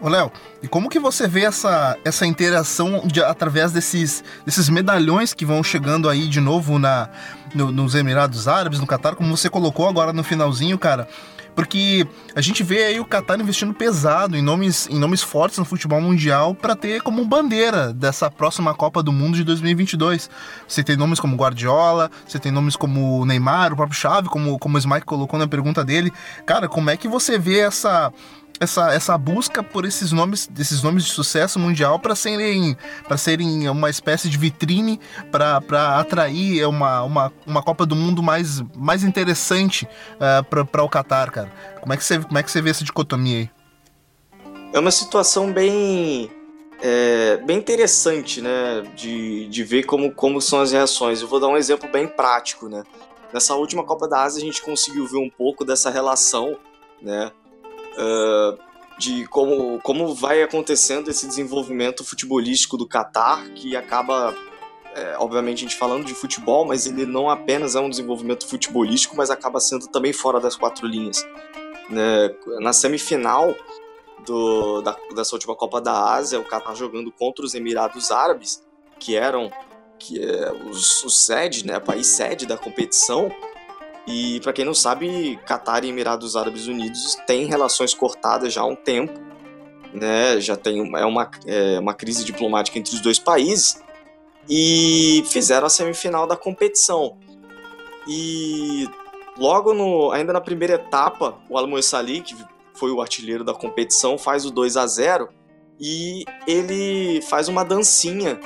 Speaker 1: Ô Léo, e como que você vê essa, essa interação de, através desses, desses medalhões que vão chegando aí de novo na, no, nos Emirados Árabes, no Catar, como você colocou agora no finalzinho, cara? Porque a gente vê aí o Qatar investindo pesado em nomes, em nomes fortes no futebol mundial para ter como bandeira dessa próxima Copa do Mundo de 2022. Você tem nomes como Guardiola, você tem nomes como Neymar, o próprio Xavi, como, como o Smike colocou na pergunta dele. Cara, como é que você vê essa essa, essa busca por esses nomes, desses nomes de sucesso mundial para serem para serem uma espécie de vitrine para atrair uma, uma, uma Copa do Mundo mais, mais interessante uh, eh, para o Qatar, cara. Como é que você como é que você vê essa dicotomia aí?
Speaker 4: É uma situação bem é, bem interessante, né, de, de ver como, como são as reações. Eu vou dar um exemplo bem prático, né. Nessa última Copa da Ásia a gente conseguiu ver um pouco dessa relação, né, uh, de como, como vai acontecendo esse desenvolvimento futebolístico do Catar, que acaba, é, obviamente, a gente falando de futebol, mas ele não apenas é um desenvolvimento futebolístico, mas acaba sendo também fora das quatro linhas. Né? Na semifinal do, da, dessa última Copa da Ásia, o Catar jogando contra os Emirados Árabes, que eram que é, os, o sede, né, país sede da competição, e para quem não sabe, Catar e Emirados Árabes Unidos têm relações cortadas já há um tempo, né? Já tem é uma, é uma crise diplomática entre os dois países e fizeram a semifinal da competição. E logo no, ainda na primeira etapa, o Al Sali, que foi o artilheiro da competição, faz o 2 a 0 e ele faz uma dancinha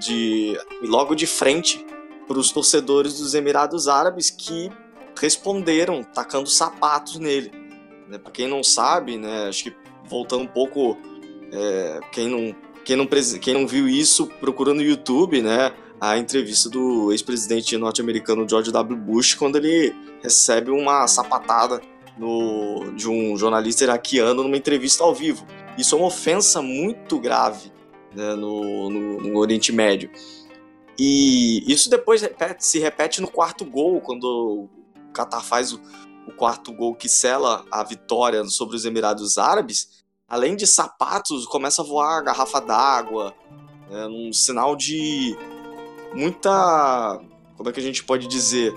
Speaker 4: de logo de frente para os torcedores dos Emirados Árabes que responderam tacando sapatos nele. Né? Para quem não sabe, né, acho que voltando um pouco, é, quem, não, quem, não, quem não viu isso, procurando no YouTube, né, a entrevista do ex-presidente norte-americano George W. Bush, quando ele recebe uma sapatada no, de um jornalista iraquiano numa entrevista ao vivo. Isso é uma ofensa muito grave né, no, no, no Oriente Médio. E isso depois repete, se repete no quarto gol, quando o Qatar faz o, o quarto gol que sela a vitória sobre os Emirados Árabes. Além de sapatos, começa a voar garrafa d'água, né, um sinal de muita. Como é que a gente pode dizer?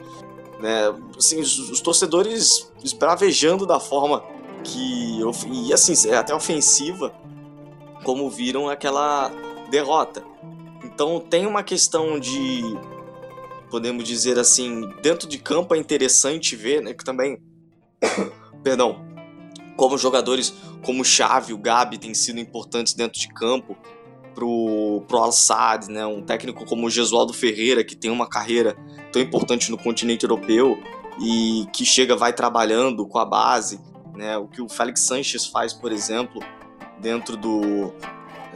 Speaker 4: Né, assim, os, os torcedores esbravejando da forma que. E assim, é até ofensiva, como viram aquela derrota. Então tem uma questão de, podemos dizer assim, dentro de campo é interessante ver, né, que também, <coughs> perdão, como jogadores como o Xavi, o Gabi têm sido importantes dentro de campo pro, pro Al-Sadd, né, um técnico como o Gesualdo Ferreira, que tem uma carreira tão importante no continente europeu e que chega, vai trabalhando com a base, né, o que o Félix Sanches faz, por exemplo, dentro do,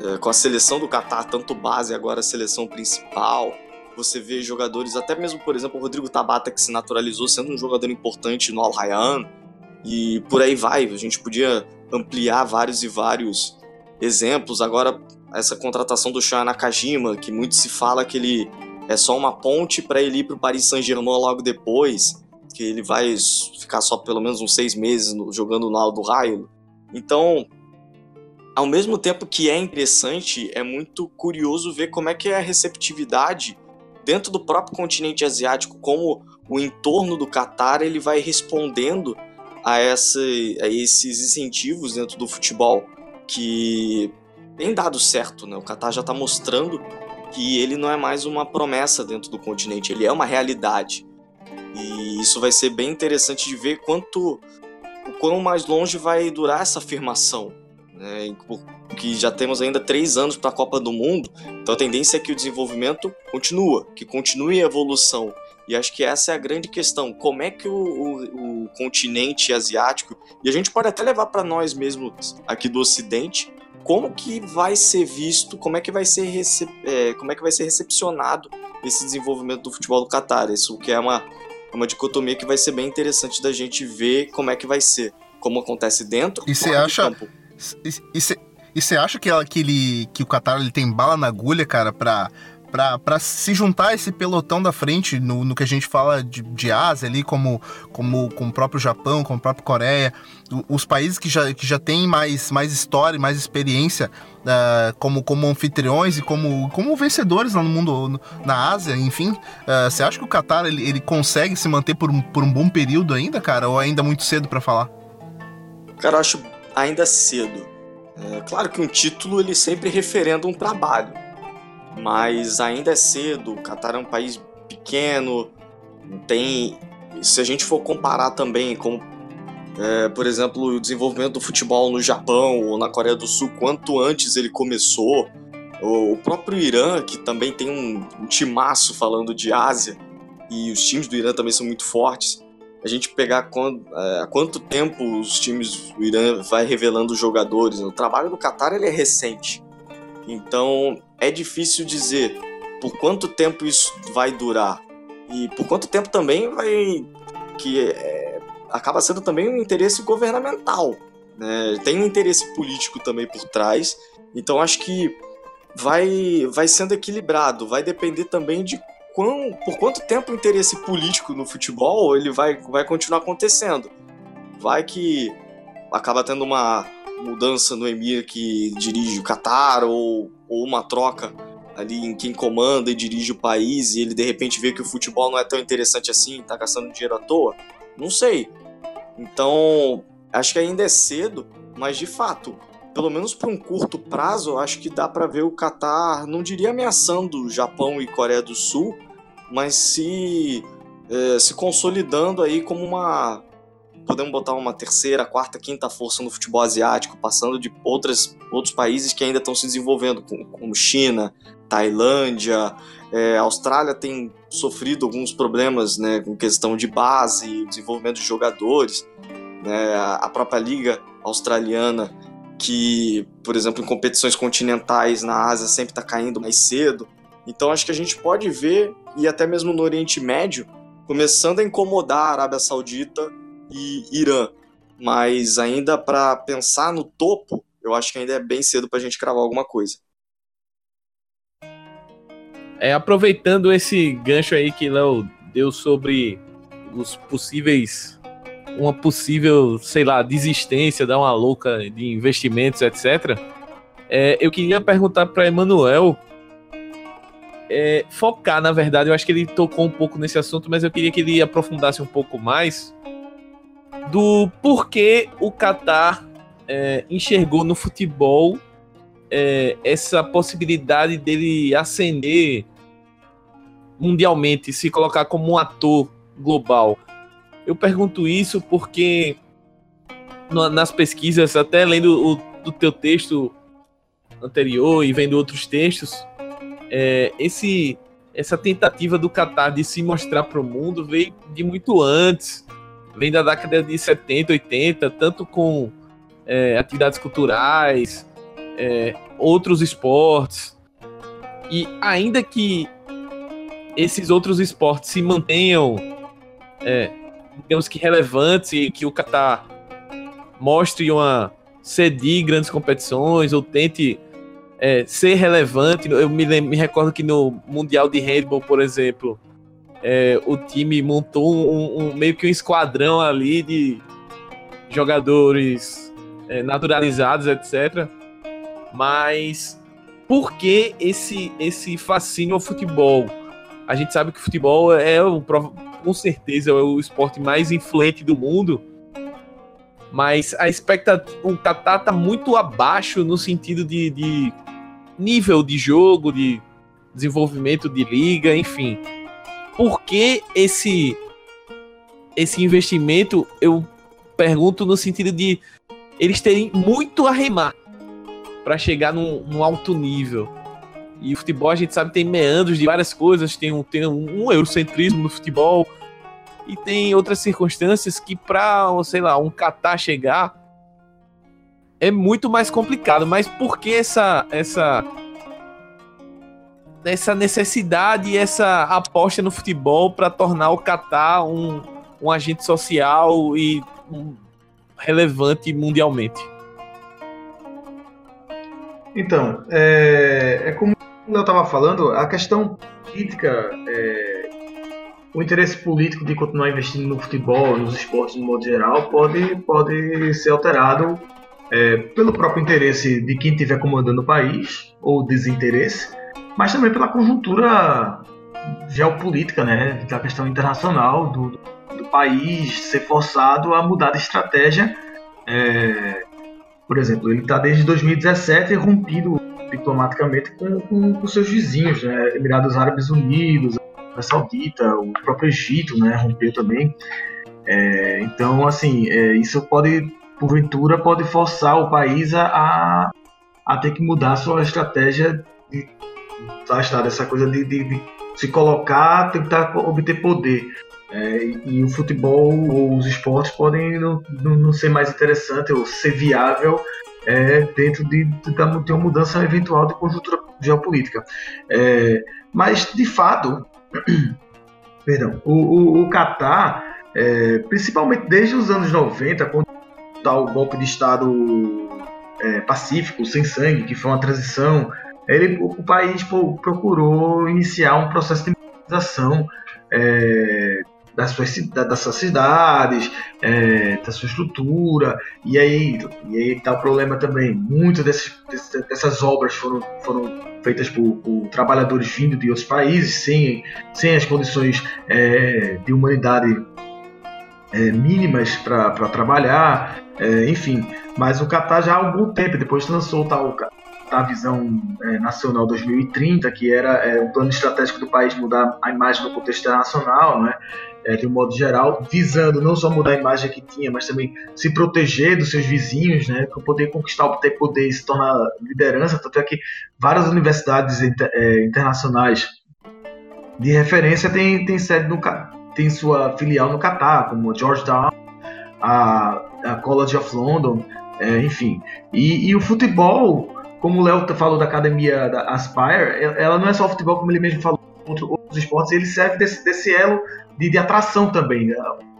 Speaker 4: é, com a seleção do Qatar, tanto base agora a seleção principal. Você vê jogadores, até mesmo, por exemplo, o Rodrigo Tabata, que se naturalizou sendo um jogador importante no Al Rayyan, e por aí vai. A gente podia ampliar vários e vários exemplos. Agora, essa contratação do Shoya Nakajima, que muito se fala que ele é só uma ponte para ele ir para o Paris Saint-Germain logo depois. que ele vai ficar só pelo menos uns seis meses jogando no Aldo Raio. Então, ao mesmo tempo que é interessante, é muito curioso ver como é que é a receptividade dentro do próprio continente asiático, como o entorno do Catar ele vai respondendo a, essa, a esses incentivos dentro do futebol que tem dado certo, né? O Qatar já está mostrando que ele não é mais uma promessa dentro do continente, ele é uma realidade. E isso vai ser bem interessante de ver quanto o quão mais longe vai durar essa afirmação. Né? Que já temos ainda três anos para a Copa do Mundo, então a tendência é que o desenvolvimento continua, que continue a evolução. E acho que essa é a grande questão. Como é que o, o, o continente asiático, e a gente pode até levar para nós mesmos aqui do Ocidente, como que vai ser visto, como é que vai ser, recep é, como é que vai ser recepcionado esse desenvolvimento do futebol do Qatar. Isso que é uma, uma dicotomia que vai ser bem interessante da gente ver como é que vai ser, como acontece dentro
Speaker 1: e você acha e você acha que, ela, que, ele, que o Qatar ele tem bala na agulha, cara, para para se juntar a esse pelotão da frente no, no que a gente fala de, de Ásia ali, como, como, como o próprio Japão, como o próprio Coreia, os países que já, que já têm mais, mais história, mais experiência uh, como, como anfitriões e como, como vencedores lá no mundo, no, na Ásia, enfim. Uh, você acha que o Qatar ele, ele consegue se manter por um, por um bom período ainda, cara? Ou ainda muito cedo para falar?
Speaker 4: Cara, acho ainda cedo. É, claro que um título ele sempre referenda um trabalho mas ainda é cedo. O Catar é um país pequeno, tem. Se a gente for comparar também com, é, por exemplo, o desenvolvimento do futebol no Japão ou na Coreia do Sul, quanto antes ele começou, o próprio Irã, que também tem um, um timaço falando de Ásia, e os times do Irã também são muito fortes. A gente pegar quando, é, quanto tempo os times do Irã vai revelando os jogadores. O trabalho do Qatar ele é recente. Então é difícil dizer por quanto tempo isso vai durar e por quanto tempo também vai que é, acaba sendo também um interesse governamental, né? Tem um interesse político também por trás. Então acho que vai vai sendo equilibrado, vai depender também de quão, por quanto tempo o interesse político no futebol ele vai vai continuar acontecendo. Vai que acaba tendo uma mudança no emir que dirige o Qatar ou, ou uma troca ali em quem comanda e dirige o país e ele de repente vê que o futebol não é tão interessante assim, tá gastando dinheiro à toa? Não sei. Então, acho que ainda é cedo, mas de fato, pelo menos por um curto prazo, acho que dá para ver o Qatar, não diria ameaçando Japão e Coreia do Sul, mas se é, se consolidando aí como uma podemos botar uma terceira, quarta, quinta força no futebol asiático, passando de outras, outros países que ainda estão se desenvolvendo, como China, Tailândia, é, Austrália tem sofrido alguns problemas né, com questão de base, desenvolvimento de jogadores, né, a própria liga australiana que, por exemplo, em competições continentais na Ásia sempre está caindo mais cedo. Então acho que a gente pode ver, e até mesmo no Oriente Médio, começando a incomodar a Arábia Saudita e Irã. Mas ainda para pensar no topo, eu acho que ainda é bem cedo para a gente cravar alguma coisa.
Speaker 2: É, aproveitando esse gancho aí que Léo deu sobre os possíveis uma possível, sei lá, desistência, dar uma louca de investimentos, etc. É, eu queria perguntar para Emanuel é, focar, na verdade, eu acho que ele tocou um pouco nesse assunto, mas eu queria que ele aprofundasse um pouco mais do porquê o Qatar é, enxergou no futebol é, essa possibilidade dele ascender mundialmente, se colocar como um ator global. Eu pergunto isso porque nas pesquisas, até lendo o teu texto anterior e vendo outros textos, é, esse essa tentativa do Qatar de se mostrar para o mundo veio de muito antes vem da década de 70, 80, tanto com é, atividades culturais, é, outros esportes. E ainda que esses outros esportes se mantenham, é, digamos que relevantes e que o Qatar mostre uma cedir grandes competições ou tente é, ser relevante. Eu me, me recordo que no Mundial de Handball, por exemplo, é, o time montou um, um, meio que um esquadrão ali de jogadores é, naturalizados, etc. Mas por que esse, esse fascínio ao futebol? A gente sabe que o futebol é, o, com certeza, é o esporte mais influente do mundo. Mas a expectativa. O Qatar tá muito abaixo no sentido de, de nível de jogo, de desenvolvimento de liga, enfim. Por que esse esse investimento, eu pergunto no sentido de eles terem muito a remar para chegar num, num, alto nível. E o futebol a gente sabe tem meandros de várias coisas, tem um, tem um, eurocentrismo no futebol e tem outras circunstâncias que para, sei lá, um Qatar chegar é muito mais complicado. Mas por que essa essa essa necessidade essa aposta no futebol para tornar o Qatar um, um agente social e um, relevante mundialmente?
Speaker 5: Então, é, é como eu estava falando, a questão política, é, o interesse político de continuar investindo no futebol, nos esportes no modo geral, pode, pode ser alterado é, pelo próprio interesse de quem estiver comandando o país, ou desinteresse, mas também pela conjuntura geopolítica, né, da questão internacional do, do país ser forçado a mudar de estratégia. É, por exemplo, ele está desde 2017 rompido diplomaticamente com, com, com, seus vizinhos, né, Emirados Árabes Unidos, a Saudita, o próprio Egito, né, rompeu também. É, então, assim, é, isso pode, porventura, pode forçar o país a, a ter que mudar sua estratégia de tá, está dessa coisa de, de, de, se colocar, tentar obter poder. É, e, o futebol ou os esportes podem não, não ser mais interessante ou ser viável é, dentro de, de, ter uma mudança eventual de conjuntura geopolítica. É, mas, de fato, <clears throat> perdão, o, o, o Qatar, é, principalmente desde os anos 90, quando dá o golpe de Estado é, pacífico, sem sangue, que foi uma transição ele, o país pô, procurou iniciar um processo de modernização é, das, suas, das suas cidades, é, da sua estrutura, e aí, e aí tá o problema também. Muitas dessas, dessas obras foram, foram feitas por, por, trabalhadores vindo de outros países, sem, sem as condições é, de humanidade é, mínimas para trabalhar, é, enfim. Mas o Qatar já há algum tempo, depois lançou o tal a visão é, nacional 2030, que era é, um plano estratégico do país mudar a imagem no contexto internacional, né, é, de um modo geral, visando não só mudar a imagem que tinha, mas também se proteger dos seus vizinhos, né, para poder conquistar, ter poder e se tornar liderança. Tanto é que várias universidades inter, é, internacionais de referência têm, têm sede no tem sua filial no Catar, como Georgetown, a, a College of London, é, enfim. E, e o futebol como o Léo falou da academia da Aspire, ela não é só futebol, como ele mesmo falou, outros esportes, ele serve desse, desse elo de, de, atração também. Né?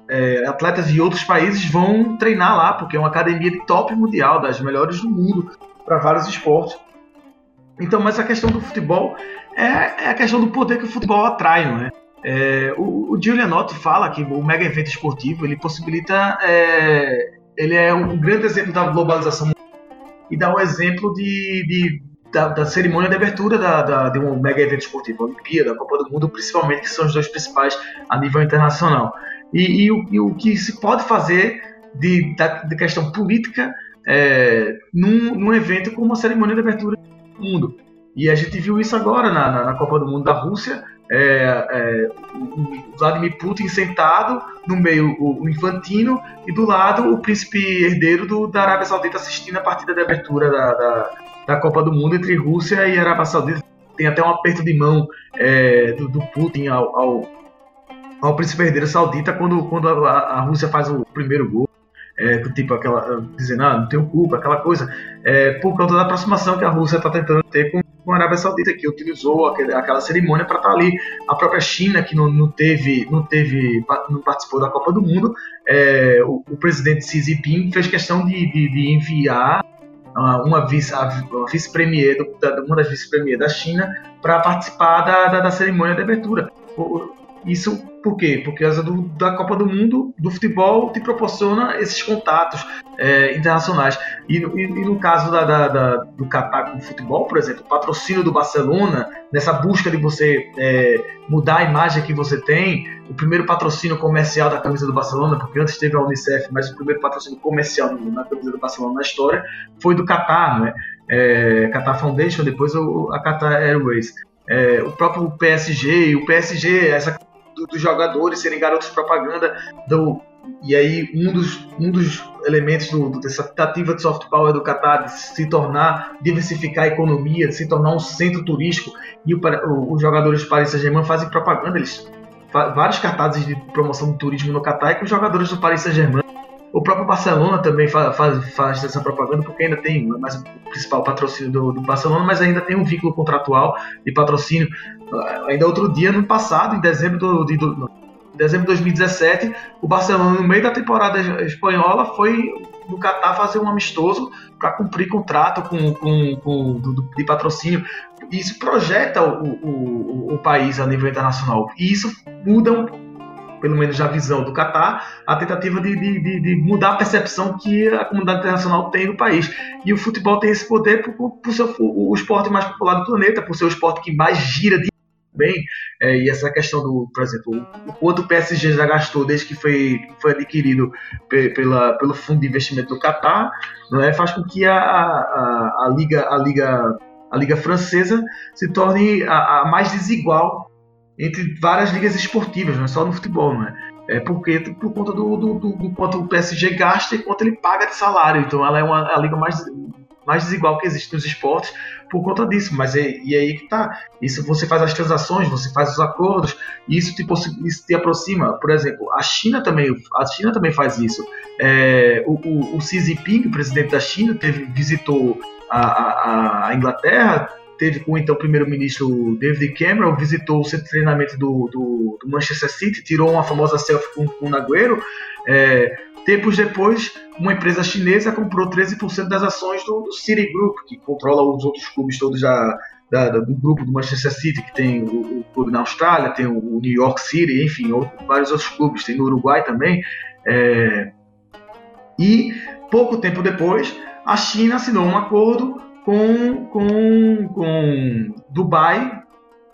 Speaker 5: É, atletas de outros países vão treinar lá, porque é uma academia de top mundial, das melhores do mundo, para vários esportes. Então, mas a questão do futebol é, é, a questão do poder que o futebol atrai, não é? é o, o Giulianotto fala que o mega evento esportivo ele possibilita, é, ele é um grande exemplo da globalização e dá um exemplo de, de da, da, cerimônia de abertura da, da, de um mega evento esportivo, a Olimpíada, a Copa do Mundo, principalmente, que são os dois principais a nível internacional. E, e, o, e o, que se pode fazer de, de questão política é, num, num, evento como a cerimônia de abertura do mundo. E a gente viu isso agora na, na, na Copa do Mundo da Rússia, é, é, o Vladimir Putin sentado, no meio o, o, Infantino, e do lado o príncipe herdeiro do, da Arábia Saudita assistindo a partida de abertura da, da, da, Copa do Mundo entre Rússia e Arábia Saudita. Tem até um aperto de mão é, do, do, Putin ao, ao, ao, príncipe herdeiro saudita quando, quando a, a Rússia faz o primeiro gol é, tipo aquela dizendo ah, não tenho culpa, aquela coisa, é, por conta da aproximação que a Rússia está tentando ter com, com, a Arábia Saudita, que utilizou aquele, aquela cerimônia para estar tá ali. A própria China, que não, não, teve, não teve, não participou da Copa do Mundo, é, o, o, presidente Xi Jinping fez questão de, de, de enviar uma vice, vice-premier, uma das vice-premier da China, para participar da, da, da, cerimônia de abertura. Isso por quê? Porque causa do, da Copa do Mundo, do futebol, te proporciona esses contatos é, internacionais. E, e, e, no caso da, da, da, do Qatar com o futebol, por exemplo, o patrocínio do Barcelona, nessa busca de você é, mudar a imagem que você tem, o primeiro patrocínio comercial da camisa do Barcelona, porque antes teve a Unicef, mas o primeiro patrocínio comercial na camisa do Barcelona na história foi do Qatar, né? É, Qatar Foundation, depois a Qatar Airways. É, o próprio PSG, o PSG, essa do, dos jogadores serem garotos propaganda do, e aí um dos, um dos elementos do, dessa tentativa de soft power do Qatar de se tornar, diversificar a economia, de se tornar um centro turístico e o, o, os jogadores do Paris Saint-Germain fazem propaganda, eles vários cartazes de promoção do turismo no Qatar com os jogadores do Paris Saint-Germain o próprio Barcelona também faz, faz, faz, essa propaganda, porque ainda tem mais o principal patrocínio do, do, Barcelona, mas ainda tem um vínculo contratual de patrocínio. Ah, ainda outro dia, no passado, em dezembro, do, de, do, dezembro de 2017, o Barcelona, no meio da temporada espanhola, foi no Catar fazer um amistoso para cumprir contrato com, com, com do, de patrocínio. Isso projeta o, o, o, país a nível internacional. E isso muda um pelo menos na visão do Catar, a tentativa de, de, de, mudar a percepção que a comunidade internacional tem do país. E o futebol tem esse poder por, por ser o, o esporte mais popular do planeta, por ser o esporte que mais gira de bem, é, e essa questão do, por exemplo, o quanto o PSG já gastou desde que foi, foi adquirido pela, pelo fundo de investimento do Qatar, é, faz com que a, a, a liga a liga a liga francesa se torne a, a mais desigual entre várias ligas esportivas, não é só no futebol, não é? É porque por conta do, do, do, do quanto o PSG gasta e quanto ele paga de salário. Então ela é uma, a liga mais, mais desigual que existe nos esportes por conta disso. Mas é, e aí que tá. Isso você faz as transações, você faz os acordos, e isso te, isso te aproxima. Por exemplo, a China também, a China também faz isso. É, o, o, o Xi Jinping, o presidente da China, teve, visitou a, a, a Inglaterra teve com então, o então primeiro-ministro David Cameron, visitou o centro de treinamento do, do, do Manchester City, tirou uma famosa selfie com, com o Nagüero. É, tempos depois, uma empresa chinesa comprou 13% das ações do, do City Group, que controla os outros clubes todos da, da, do grupo do Manchester City, que tem o, o clube na Austrália, tem o, o New York City, enfim, vários outros clubes, tem no Uruguai também. É, e pouco tempo depois, a China assinou um acordo com, com, com Dubai,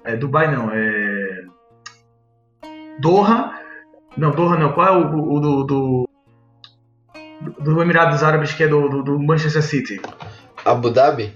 Speaker 5: é, Dubai não, é Doha, não, Doha não, qual é o, o do, do, do Emirados Árabes que é do, do, do, Manchester City?
Speaker 3: Abu Dhabi?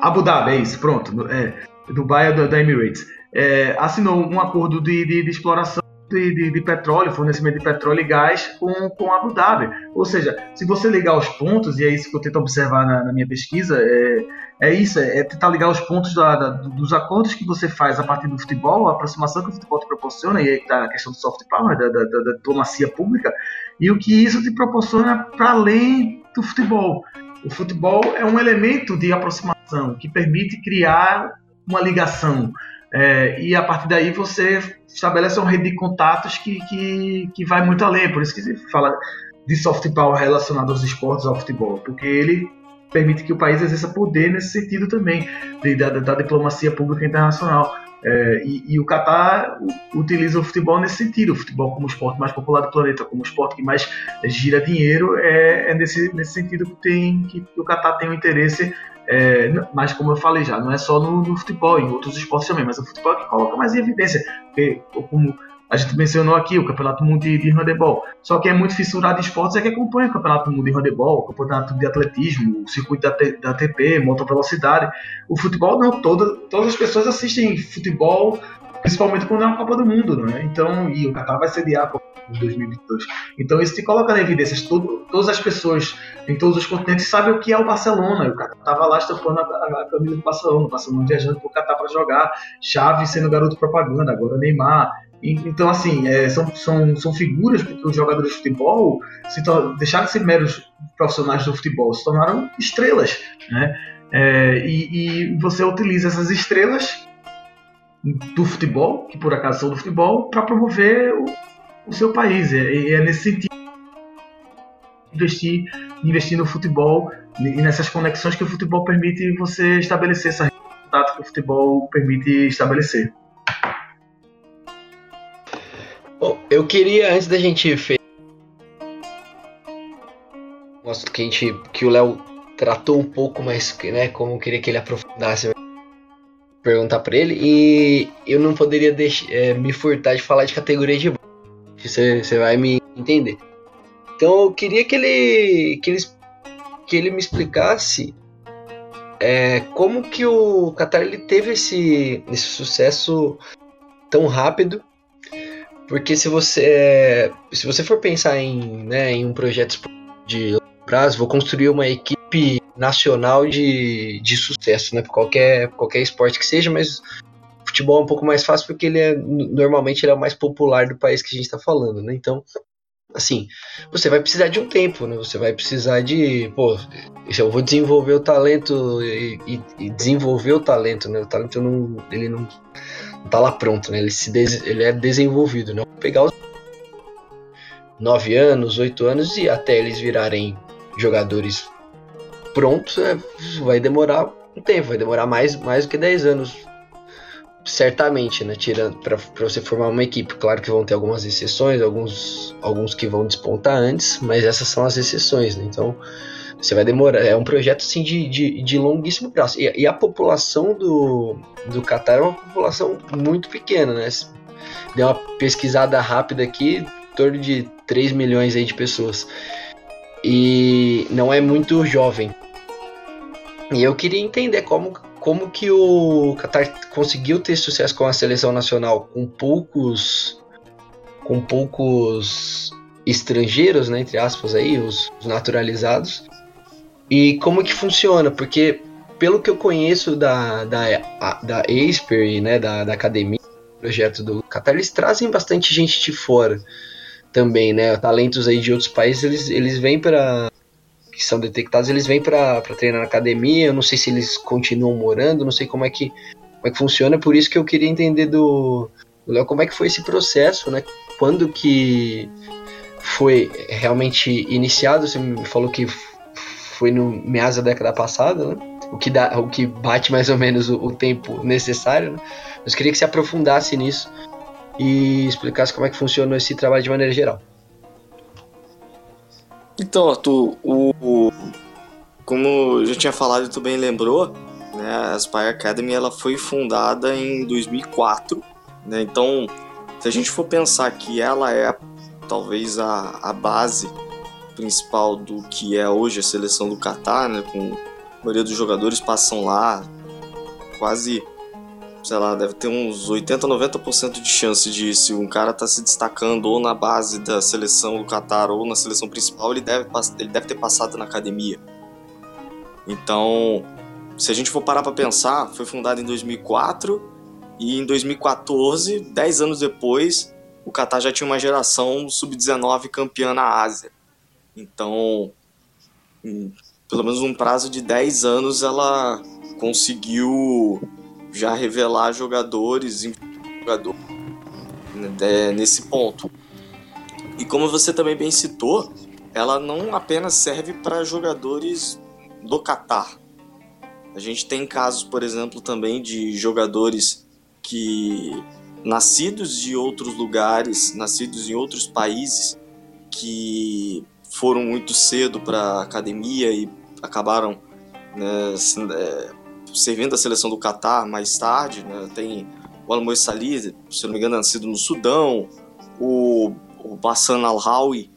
Speaker 5: Abu Dhabi, é isso, pronto, é, Dubai é da Emirates. É, assinou um acordo de, de, de exploração de, de, de, petróleo, fornecimento de petróleo e gás com, com Abu Dhabi. Ou seja, se você ligar os pontos, e é isso que eu tento observar na, na minha pesquisa, é, é isso, é, é tentar ligar os pontos da, da, dos acordos que você faz a partir do futebol, a aproximação que o futebol te proporciona, e aí está a questão do soft power, da, da, da diplomacia pública, e o que isso te proporciona para além do futebol. O futebol é um elemento de aproximação que permite criar uma ligação. É, e a partir daí você estabelece uma rede de contatos que, que, que vai muito além. Por isso que se fala de soft power relacionado aos esportes ao futebol, porque ele permite que o país exerça poder nesse sentido também, de, da, da, diplomacia pública internacional. É, e, e, o Qatar utiliza o futebol nesse sentido, o futebol como o esporte mais popular do planeta, como o esporte que mais gira dinheiro, é, é nesse, nesse sentido que, tem, que o Qatar tem um interesse é, mas como eu falei já, não é só no, no, futebol, em outros esportes também, mas o futebol é que coloca mais em evidência. Porque, como a gente mencionou aqui, o Campeonato Mundo de, de Handebol. Só que é muito fissurado em esportes é que acompanha o Campeonato Mundo de Handebol, o Campeonato de Atletismo, o circuito da, da ATP, moto velocidade. O futebol não, toda, todas as pessoas assistem futebol principalmente quando é uma Copa do Mundo, né? Então, e o Qatar vai sediar a Copa de 2022. Então, isso se coloca na evidência. Todo, todas as pessoas em todos os continentes sabem o que é o Barcelona. O Qatar estava lá estampando a, a, a, camisa do Barcelona, o Barcelona viajando para o Qatar para jogar, Chave sendo garoto propaganda, agora Neymar. E, então, assim, é, são, são, são figuras porque os jogadores de futebol se deixaram de ser meros profissionais do futebol, se tornaram estrelas, né? É, e, e você utiliza essas estrelas do futebol, que por acaso são do futebol, para promover o, o, seu país. E é, é, nesse sentido investir, investir no futebol e nessas conexões que o futebol permite você estabelecer essa contato que o futebol permite estabelecer.
Speaker 3: Bom, eu queria, antes da gente. Mostra que a gente. que o Léo tratou um pouco mais, né? Como eu queria que ele aprofundasse perguntar para ele. E eu não poderia deixar, é, me furtar de falar de categoria de você, você vai me entender. Então eu queria que ele que ele, que ele me explicasse é, como que o Qatar ele teve esse, esse sucesso tão rápido. Porque se você se você for pensar em, né, em um projeto de prazo, vou construir uma equipe nacional de, de sucesso, né? Por qualquer, qualquer esporte que seja, mas futebol é um pouco mais fácil porque ele é normalmente ele é o mais popular do país que a gente está falando, né? Então, assim, você vai precisar de um tempo, né? Você vai precisar de, pô, eu vou desenvolver o talento e, e, e desenvolver o talento, né? O talento não, ele não, não tá lá pronto, né? Ele se des, ele é desenvolvido, né? Pegar os nove anos, oito anos e até eles virarem jogadores prontos, é, vai demorar um tempo, vai demorar mais, mais do que 10 anos certamente, né, tirando para você formar uma equipe. Claro que vão ter algumas exceções, alguns, alguns que vão despontar antes, mas essas são as exceções, né? Então você vai demorar. É um projeto assim de, de, de longuíssimo prazo. E, e, a população do, do Qatar é uma população muito pequena, né? Deu uma pesquisada rápida aqui, em torno de 3 milhões aí de pessoas. E não é muito jovem. E eu queria entender como como que o Qatar conseguiu ter sucesso com a seleção nacional com poucos com poucos estrangeiros, né, entre aspas aí, os, os naturalizados. E como que funciona? Porque pelo que eu conheço da da da Asper, né, da, da academia, projeto do Qatar, eles trazem bastante gente de fora também, né? Talentos aí de outros países, eles, eles vêm para que são detectados, eles vêm para treinar na academia. Eu não sei se eles continuam morando, não sei como é que, como é que funciona. Por isso que eu queria entender do Léo como é que foi esse processo, né? Quando que foi realmente iniciado? Você me falou que foi no meados da década passada, né? O que, dá, o que bate mais ou menos o, o tempo necessário, né? Mas queria que você aprofundasse nisso e explicasse como é que funciona esse trabalho de maneira geral.
Speaker 4: Então, Arthur, o, o, como eu já tinha falado e tu bem lembrou, né, a Aspire Academy ela foi fundada em 2004. Né, então, se a gente for pensar que ela é talvez a, a base principal do que é hoje a seleção do Catar, né, com a maioria dos jogadores passam lá, quase sei lá, deve ter uns 80, 90% de chance de se um cara tá se destacando ou na base da seleção do Qatar ou na seleção principal, ele deve, ele deve ter passado na academia. Então, se a gente for parar para pensar, foi fundado em 2004 e em 2014, 10 anos depois, o Qatar já tinha uma geração sub-19 campeã na Ásia. Então, em pelo menos um prazo de 10 anos, ela conseguiu já revelar jogadores jogador, né, nesse ponto. E como você também bem citou, ela não apenas serve para jogadores do Catar. A gente tem casos, por exemplo, também de jogadores que nascidos de outros lugares, nascidos em outros países, que foram muito cedo para a academia e acabaram né, é, servindo a seleção do Catar mais tarde, né? Tem o Al se não me engano, nascido no Sudão, o, o Bassan Al-Hawi,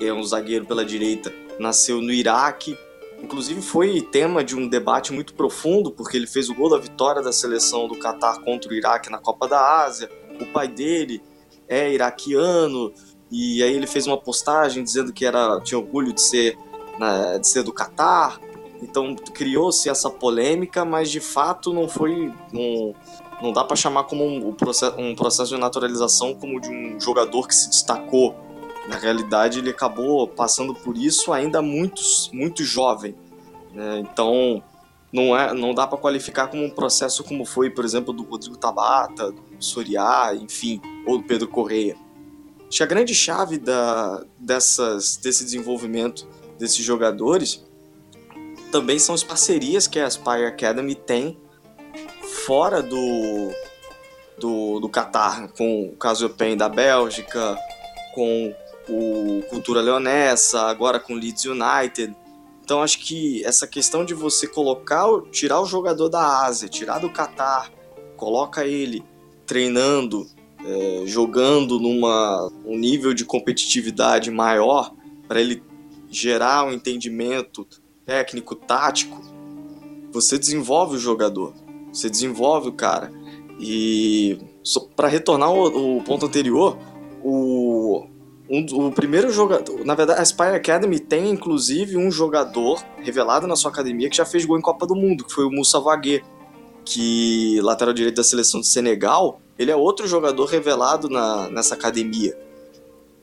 Speaker 4: é um zagueiro pela direita, nasceu no Iraque. Inclusive foi tema de um debate muito profundo, porque ele fez o gol da vitória da seleção do Catar contra o Iraque na Copa da Ásia. O pai dele é iraquiano, e aí ele fez uma postagem dizendo que era, tinha orgulho de ser, né, de ser do Catar. Então criou-se essa polêmica, mas de fato não foi. Não, não dá para chamar como um, um processo de naturalização como de um jogador que se destacou. Na realidade, ele acabou passando por isso ainda muito, muito jovem. Né? Então, não, é, não dá para qualificar como um processo como foi, por exemplo, do Rodrigo Tabata, do Soriá, enfim, ou do Pedro Correia. Acho que a grande chave da, dessas, desse desenvolvimento desses jogadores também são as parcerias que a Aspire Academy tem fora do do, do Qatar, com o caso Pen da Bélgica, com o Cultura Leonessa, agora com Leeds United. Então acho que essa questão de você colocar, tirar o jogador da Ásia, tirar do Qatar, coloca ele treinando, é, jogando numa um nível de competitividade maior para ele gerar um entendimento técnico, tático, você desenvolve o jogador, você desenvolve o cara. E para retornar ao, ponto anterior, o, um, o primeiro jogador, na verdade, a Spire Academy tem inclusive um jogador revelado na sua academia que já fez gol em Copa do Mundo, que foi o Moussa Vaguet, que lateral direito da seleção de Senegal, ele é outro jogador revelado na, nessa academia.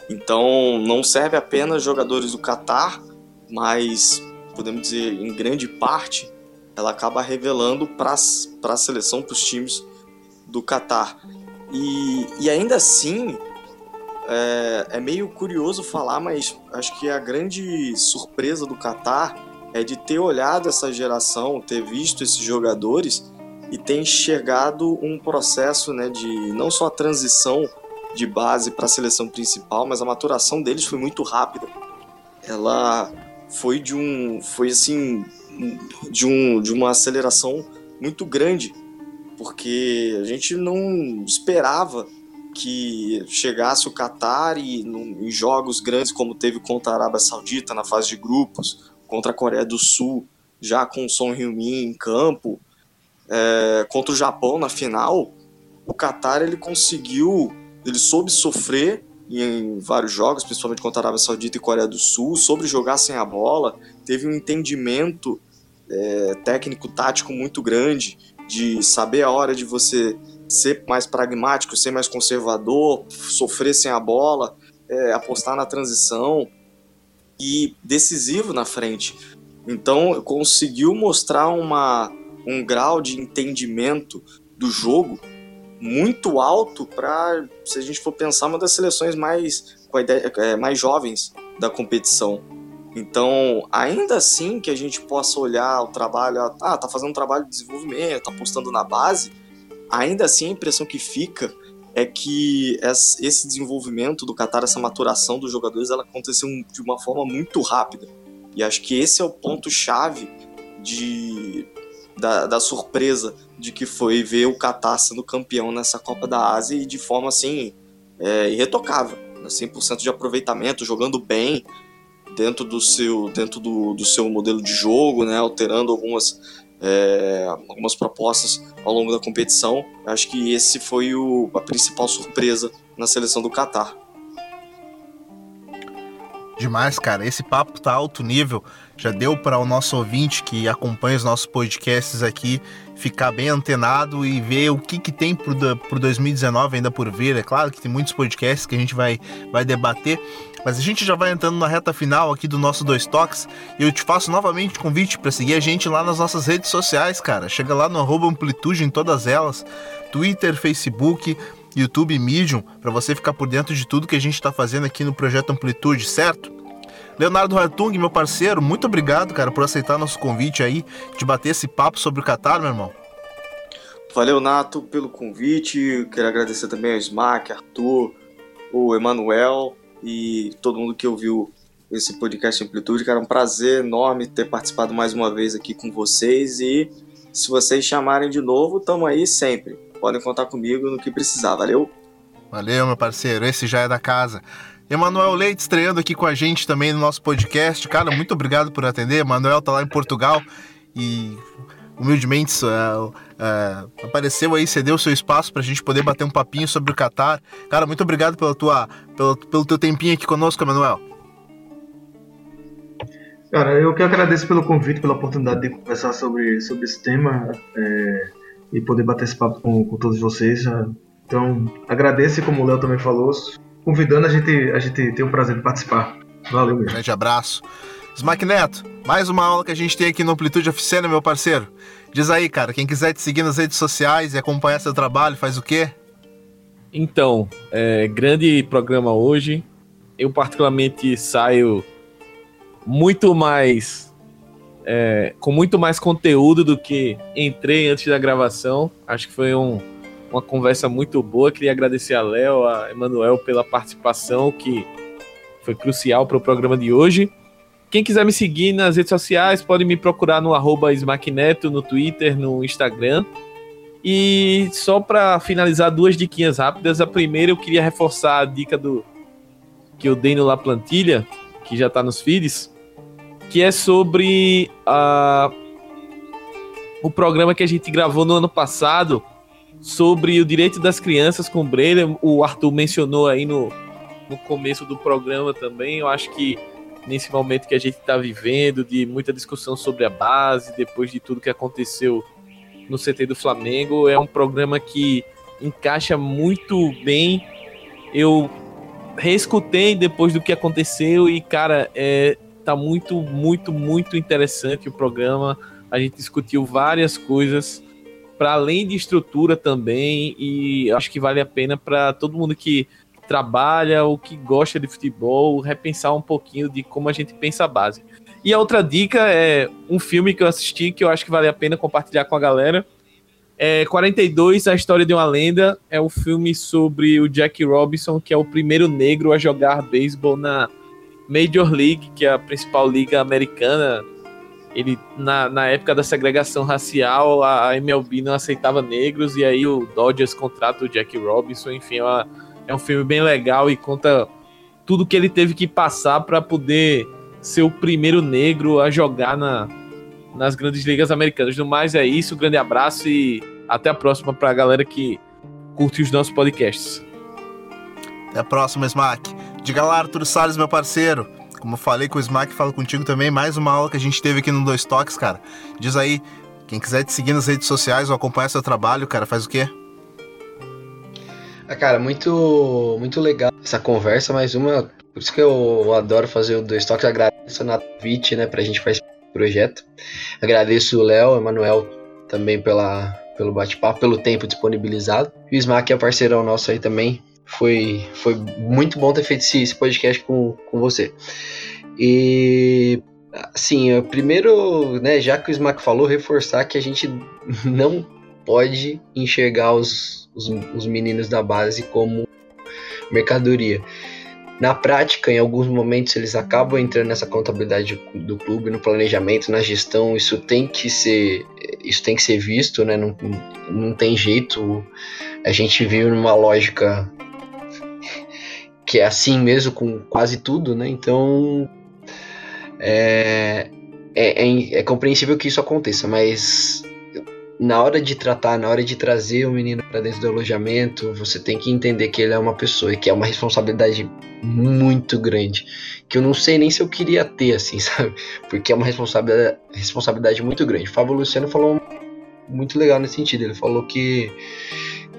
Speaker 4: Então não serve apenas jogadores do Catar, mas podemos dizer em grande parte ela acaba revelando para a seleção, para os times do Catar. E, e ainda assim é, é, meio curioso falar, mas acho que a grande surpresa do Catar é de ter olhado essa geração, ter visto esses jogadores e ter enxergado um processo né, de não só a transição de base para a seleção principal, mas a maturação deles foi muito rápida. Ela foi de um, foi assim, de um, de uma aceleração muito grande, porque a gente não esperava que chegasse o Qatar e em jogos grandes como teve contra a Arábia Saudita na fase de grupos, contra a Coreia do Sul, já com o Son Heung-min em campo, é, contra o Japão na final, o Qatar ele conseguiu ele soube sofrer em vários jogos, principalmente contra a Arábia Saudita e Coreia do Sul, soube jogar sem a bola, teve um entendimento é, técnico-tático muito grande de saber a hora de você ser mais pragmático, ser mais conservador, sofrer sem a bola, é, apostar na transição e decisivo na frente. Então conseguiu mostrar uma, um grau de entendimento do jogo muito alto para, se a gente for pensar, uma das seleções mais, ideia, é, mais jovens da competição. Então, ainda assim que a gente possa olhar o trabalho, ah, tá fazendo um trabalho de desenvolvimento, tá apostando na base, ainda assim a impressão que fica é que esse desenvolvimento do Qatar, essa maturação dos jogadores, ela aconteceu de uma forma muito rápida. E acho que esse é o ponto-chave de da, da surpresa de que foi ver o Qatar sendo campeão nessa Copa da Ásia e de forma assim é, irretocável, né? 100% de aproveitamento, jogando bem dentro do seu dentro do, do seu modelo de jogo, né, alterando algumas é, algumas propostas ao longo da competição. Acho que esse foi o, a principal surpresa na seleção do Qatar.
Speaker 1: Demais, cara. Esse papo tá alto nível. Já deu para o nosso ouvinte que acompanha os nossos podcasts aqui ficar bem antenado e ver o que, que tem pro 2019 ainda por vir. É claro que tem muitos podcasts que a gente vai, vai debater, mas a gente já vai entrando na reta final aqui do nosso Dois Toques e eu te faço novamente convite para seguir a gente lá nas nossas redes sociais, cara. Chega lá no amplitude em todas elas, Twitter, Facebook, YouTube Medium, para você ficar por dentro de tudo que a gente está fazendo aqui no Projeto Amplitude, certo? Leonardo Hartung, meu parceiro, muito obrigado, cara, por aceitar nosso convite aí, de bater esse papo sobre o Qatar, meu irmão.
Speaker 4: Valeu, Nato, pelo convite. Quero agradecer também ao Smack, Arthur, o Emanuel e todo mundo que ouviu esse podcast Amplitude. Cara, é um prazer enorme ter participado mais uma vez aqui com vocês e se vocês chamarem de novo, tamo aí sempre podem contar comigo no que precisar, valeu?
Speaker 1: Valeu, meu parceiro, esse já é da casa. Emanuel Leite estreando aqui com a gente também no nosso podcast. Cara, muito obrigado por atender. Emanuel tá lá em Portugal e humildemente uh, uh, apareceu aí, cedeu seu espaço para a gente poder bater um papinho sobre o Qatar. Cara, muito obrigado pela tua, pelo, pelo teu tempinho aqui conosco, Emanuel.
Speaker 5: Cara, eu que agradeço pelo convite, pela oportunidade de conversar sobre, sobre esse tema. É e poder bater esse papo com, com todos vocês. Então, agradeço, como o Léo também falou, convidando a gente, a gente ter o prazer de participar. Valeu mesmo.
Speaker 1: Grande abraço. Smack Neto, mais uma aula que a gente tem aqui no Amplitude Oficina, meu parceiro. Diz aí, cara, quem quiser te seguir nas redes sociais e acompanhar seu trabalho, faz o quê?
Speaker 2: Então, é, grande programa hoje. Eu particularmente saio muito mais é, com muito mais conteúdo do que entrei antes da gravação. Acho que foi um, uma conversa muito boa. Queria agradecer a Léo, a Emanuel pela participação, que foi crucial para o programa de hoje. Quem quiser me seguir nas redes sociais, pode me procurar no arroba no Twitter, no Instagram. E só para finalizar, duas diquinhas rápidas. A primeira, eu queria reforçar a dica do que eu dei no La Plantilha, que já está nos feeds, que é sobre a, o programa que a gente gravou no ano passado sobre o direito das crianças com Breira. O Arthur mencionou aí no, no começo do programa também. Eu acho que nesse momento que a gente está vivendo, de muita discussão sobre a base, depois de tudo que aconteceu no CT do Flamengo, é um programa que encaixa muito bem. Eu reescutei depois do que aconteceu e, cara, é, tá muito, muito, muito interessante o programa. A gente discutiu várias coisas para além de estrutura também e acho que vale a pena para todo mundo que trabalha ou que gosta de futebol repensar um pouquinho de como a gente pensa a base. E a outra dica é um filme que eu assisti que eu acho que vale a pena compartilhar com a galera. É 42, A História de uma Lenda. É um filme sobre o Jack Robinson, que é o primeiro negro a jogar beisebol na Major League, que é a principal liga americana. Ele, na, na época da segregação racial, a MLB não aceitava negros, e aí o Dodgers contrata o Jack Robinson. Enfim, é é um filme bem legal e conta tudo que ele teve que passar para poder ser o primeiro negro a jogar na, nas grandes ligas americanas. No mais é isso, um grande abraço e até a próxima para a galera que curte os nossos podcasts.
Speaker 1: Até a próxima, Smack. Diga lá, Arthur Salles, meu parceiro. Como eu falei com o Smack, falo contigo também. Mais uma aula que a gente teve aqui no Dois Toques, cara. Diz aí, quem quiser te seguir nas redes sociais ou acompanhar seu trabalho, cara, faz o quê?
Speaker 3: Ah, cara, muito, muito legal essa conversa, mais uma. Por isso que eu adoro fazer o dois toques. Agradeço a Natvit, né, pra gente fazer esse projeto. Agradeço o Léo, Emanuel também pela, pelo bate-papo, pelo tempo disponibilizado. E o Smack é parceirão nosso aí também. Foi, foi muito bom ter feito esse, podcast com, com você. E assim, primeiro, né, já que o Smack falou, reforçar que a gente <laughs> não pode enxergar os, os, os meninos da base como mercadoria. Na prática, em alguns momentos, eles acabam entrando nessa contabilidade do clube, no planejamento, na gestão. Isso tem que ser, isso tem que ser visto, né? Não, não tem jeito. A gente vive numa lógica que é assim mesmo com quase tudo, né? Então é, é, é, é compreensível que isso aconteça, mas na hora de tratar, na hora de trazer o menino para dentro do alojamento, você tem que entender que ele é uma pessoa e que é uma responsabilidade muito grande. Que eu não sei nem se eu queria ter, assim, <laughs> sabe? Porque é uma responsabilidade, responsabilidade muito grande. O Fábio Luciano falou muito legal nesse sentido. Ele falou que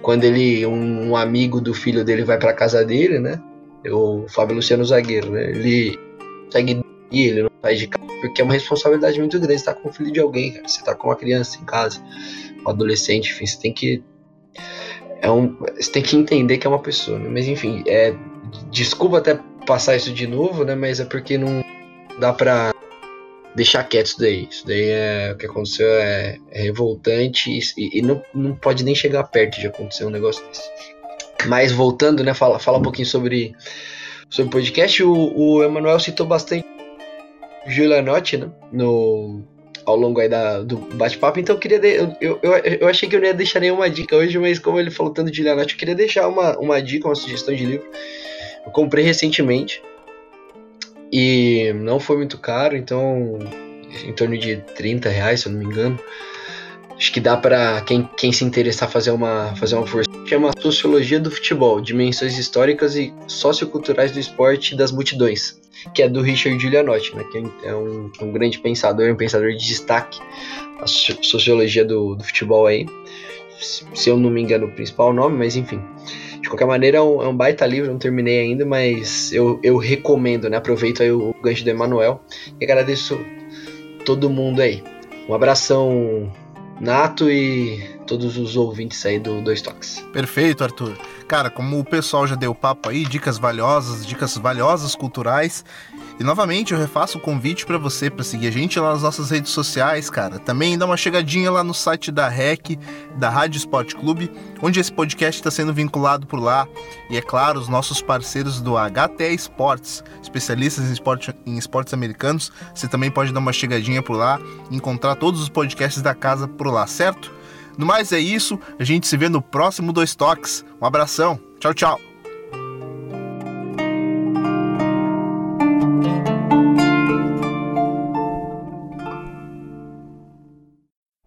Speaker 3: quando ele, um, um amigo do filho dele vai para casa dele, né? O Fábio Luciano zagueiro, né? Ele consegue ir, ele não sai de casa porque é uma responsabilidade muito grande estar tá com o filho de alguém, cara. Você tá com uma criança em casa, um adolescente, enfim, você tem que. É um, você tem que entender que é uma pessoa, né? Mas enfim, é, desculpa até passar isso de novo, né? Mas é porque não dá pra deixar quieto isso daí. Isso daí é o que aconteceu, é, é revoltante e, e, não, não pode nem chegar perto de acontecer um negócio desse. Mas voltando, né? Fala, fala um pouquinho sobre, sobre podcast. O, o Emanuel citou bastante Julianotti, né? No, ao longo aí da, do bate-papo. Então eu queria. De, eu, eu, eu achei que eu não ia deixar nenhuma dica hoje, mas como ele falou tanto de Julianotti, eu queria deixar uma, uma dica, uma sugestão de livro. Eu comprei recentemente. E não foi muito caro, então. Em torno de 30 reais, se eu não me engano. Acho que dá para quem, quem se interessar fazer uma, fazer uma força. Chama Sociologia do Futebol, Dimensões Históricas e Socioculturais do Esporte das Multidões que é do Richard Giulianotti, né, que é um, um grande pensador, um pensador de destaque na sociologia do, do futebol aí. Se eu não me engano, o principal nome, mas enfim. De qualquer maneira, é um, é um baita livro, não terminei ainda, mas eu, eu recomendo, né? Aproveito aí o, o gancho do Emanuel e agradeço todo mundo aí. Um abração nato e todos os ouvintes aí do Dois Toques.
Speaker 1: Perfeito, Arthur. Cara, como o pessoal já deu papo aí, dicas valiosas, dicas valiosas culturais. E novamente eu refaço o convite para você para seguir a gente lá nas nossas redes sociais, cara. Também dá uma chegadinha lá no site da REC, da Rádio Esporte Clube, onde esse podcast está sendo vinculado por lá. E é claro, os nossos parceiros do HT Esportes, especialistas em, esporte, em esportes americanos. Você também pode dar uma chegadinha por lá encontrar todos os podcasts da casa por lá, certo? No mais é isso, a gente se vê no próximo Dois Toques. Um abração, tchau, tchau.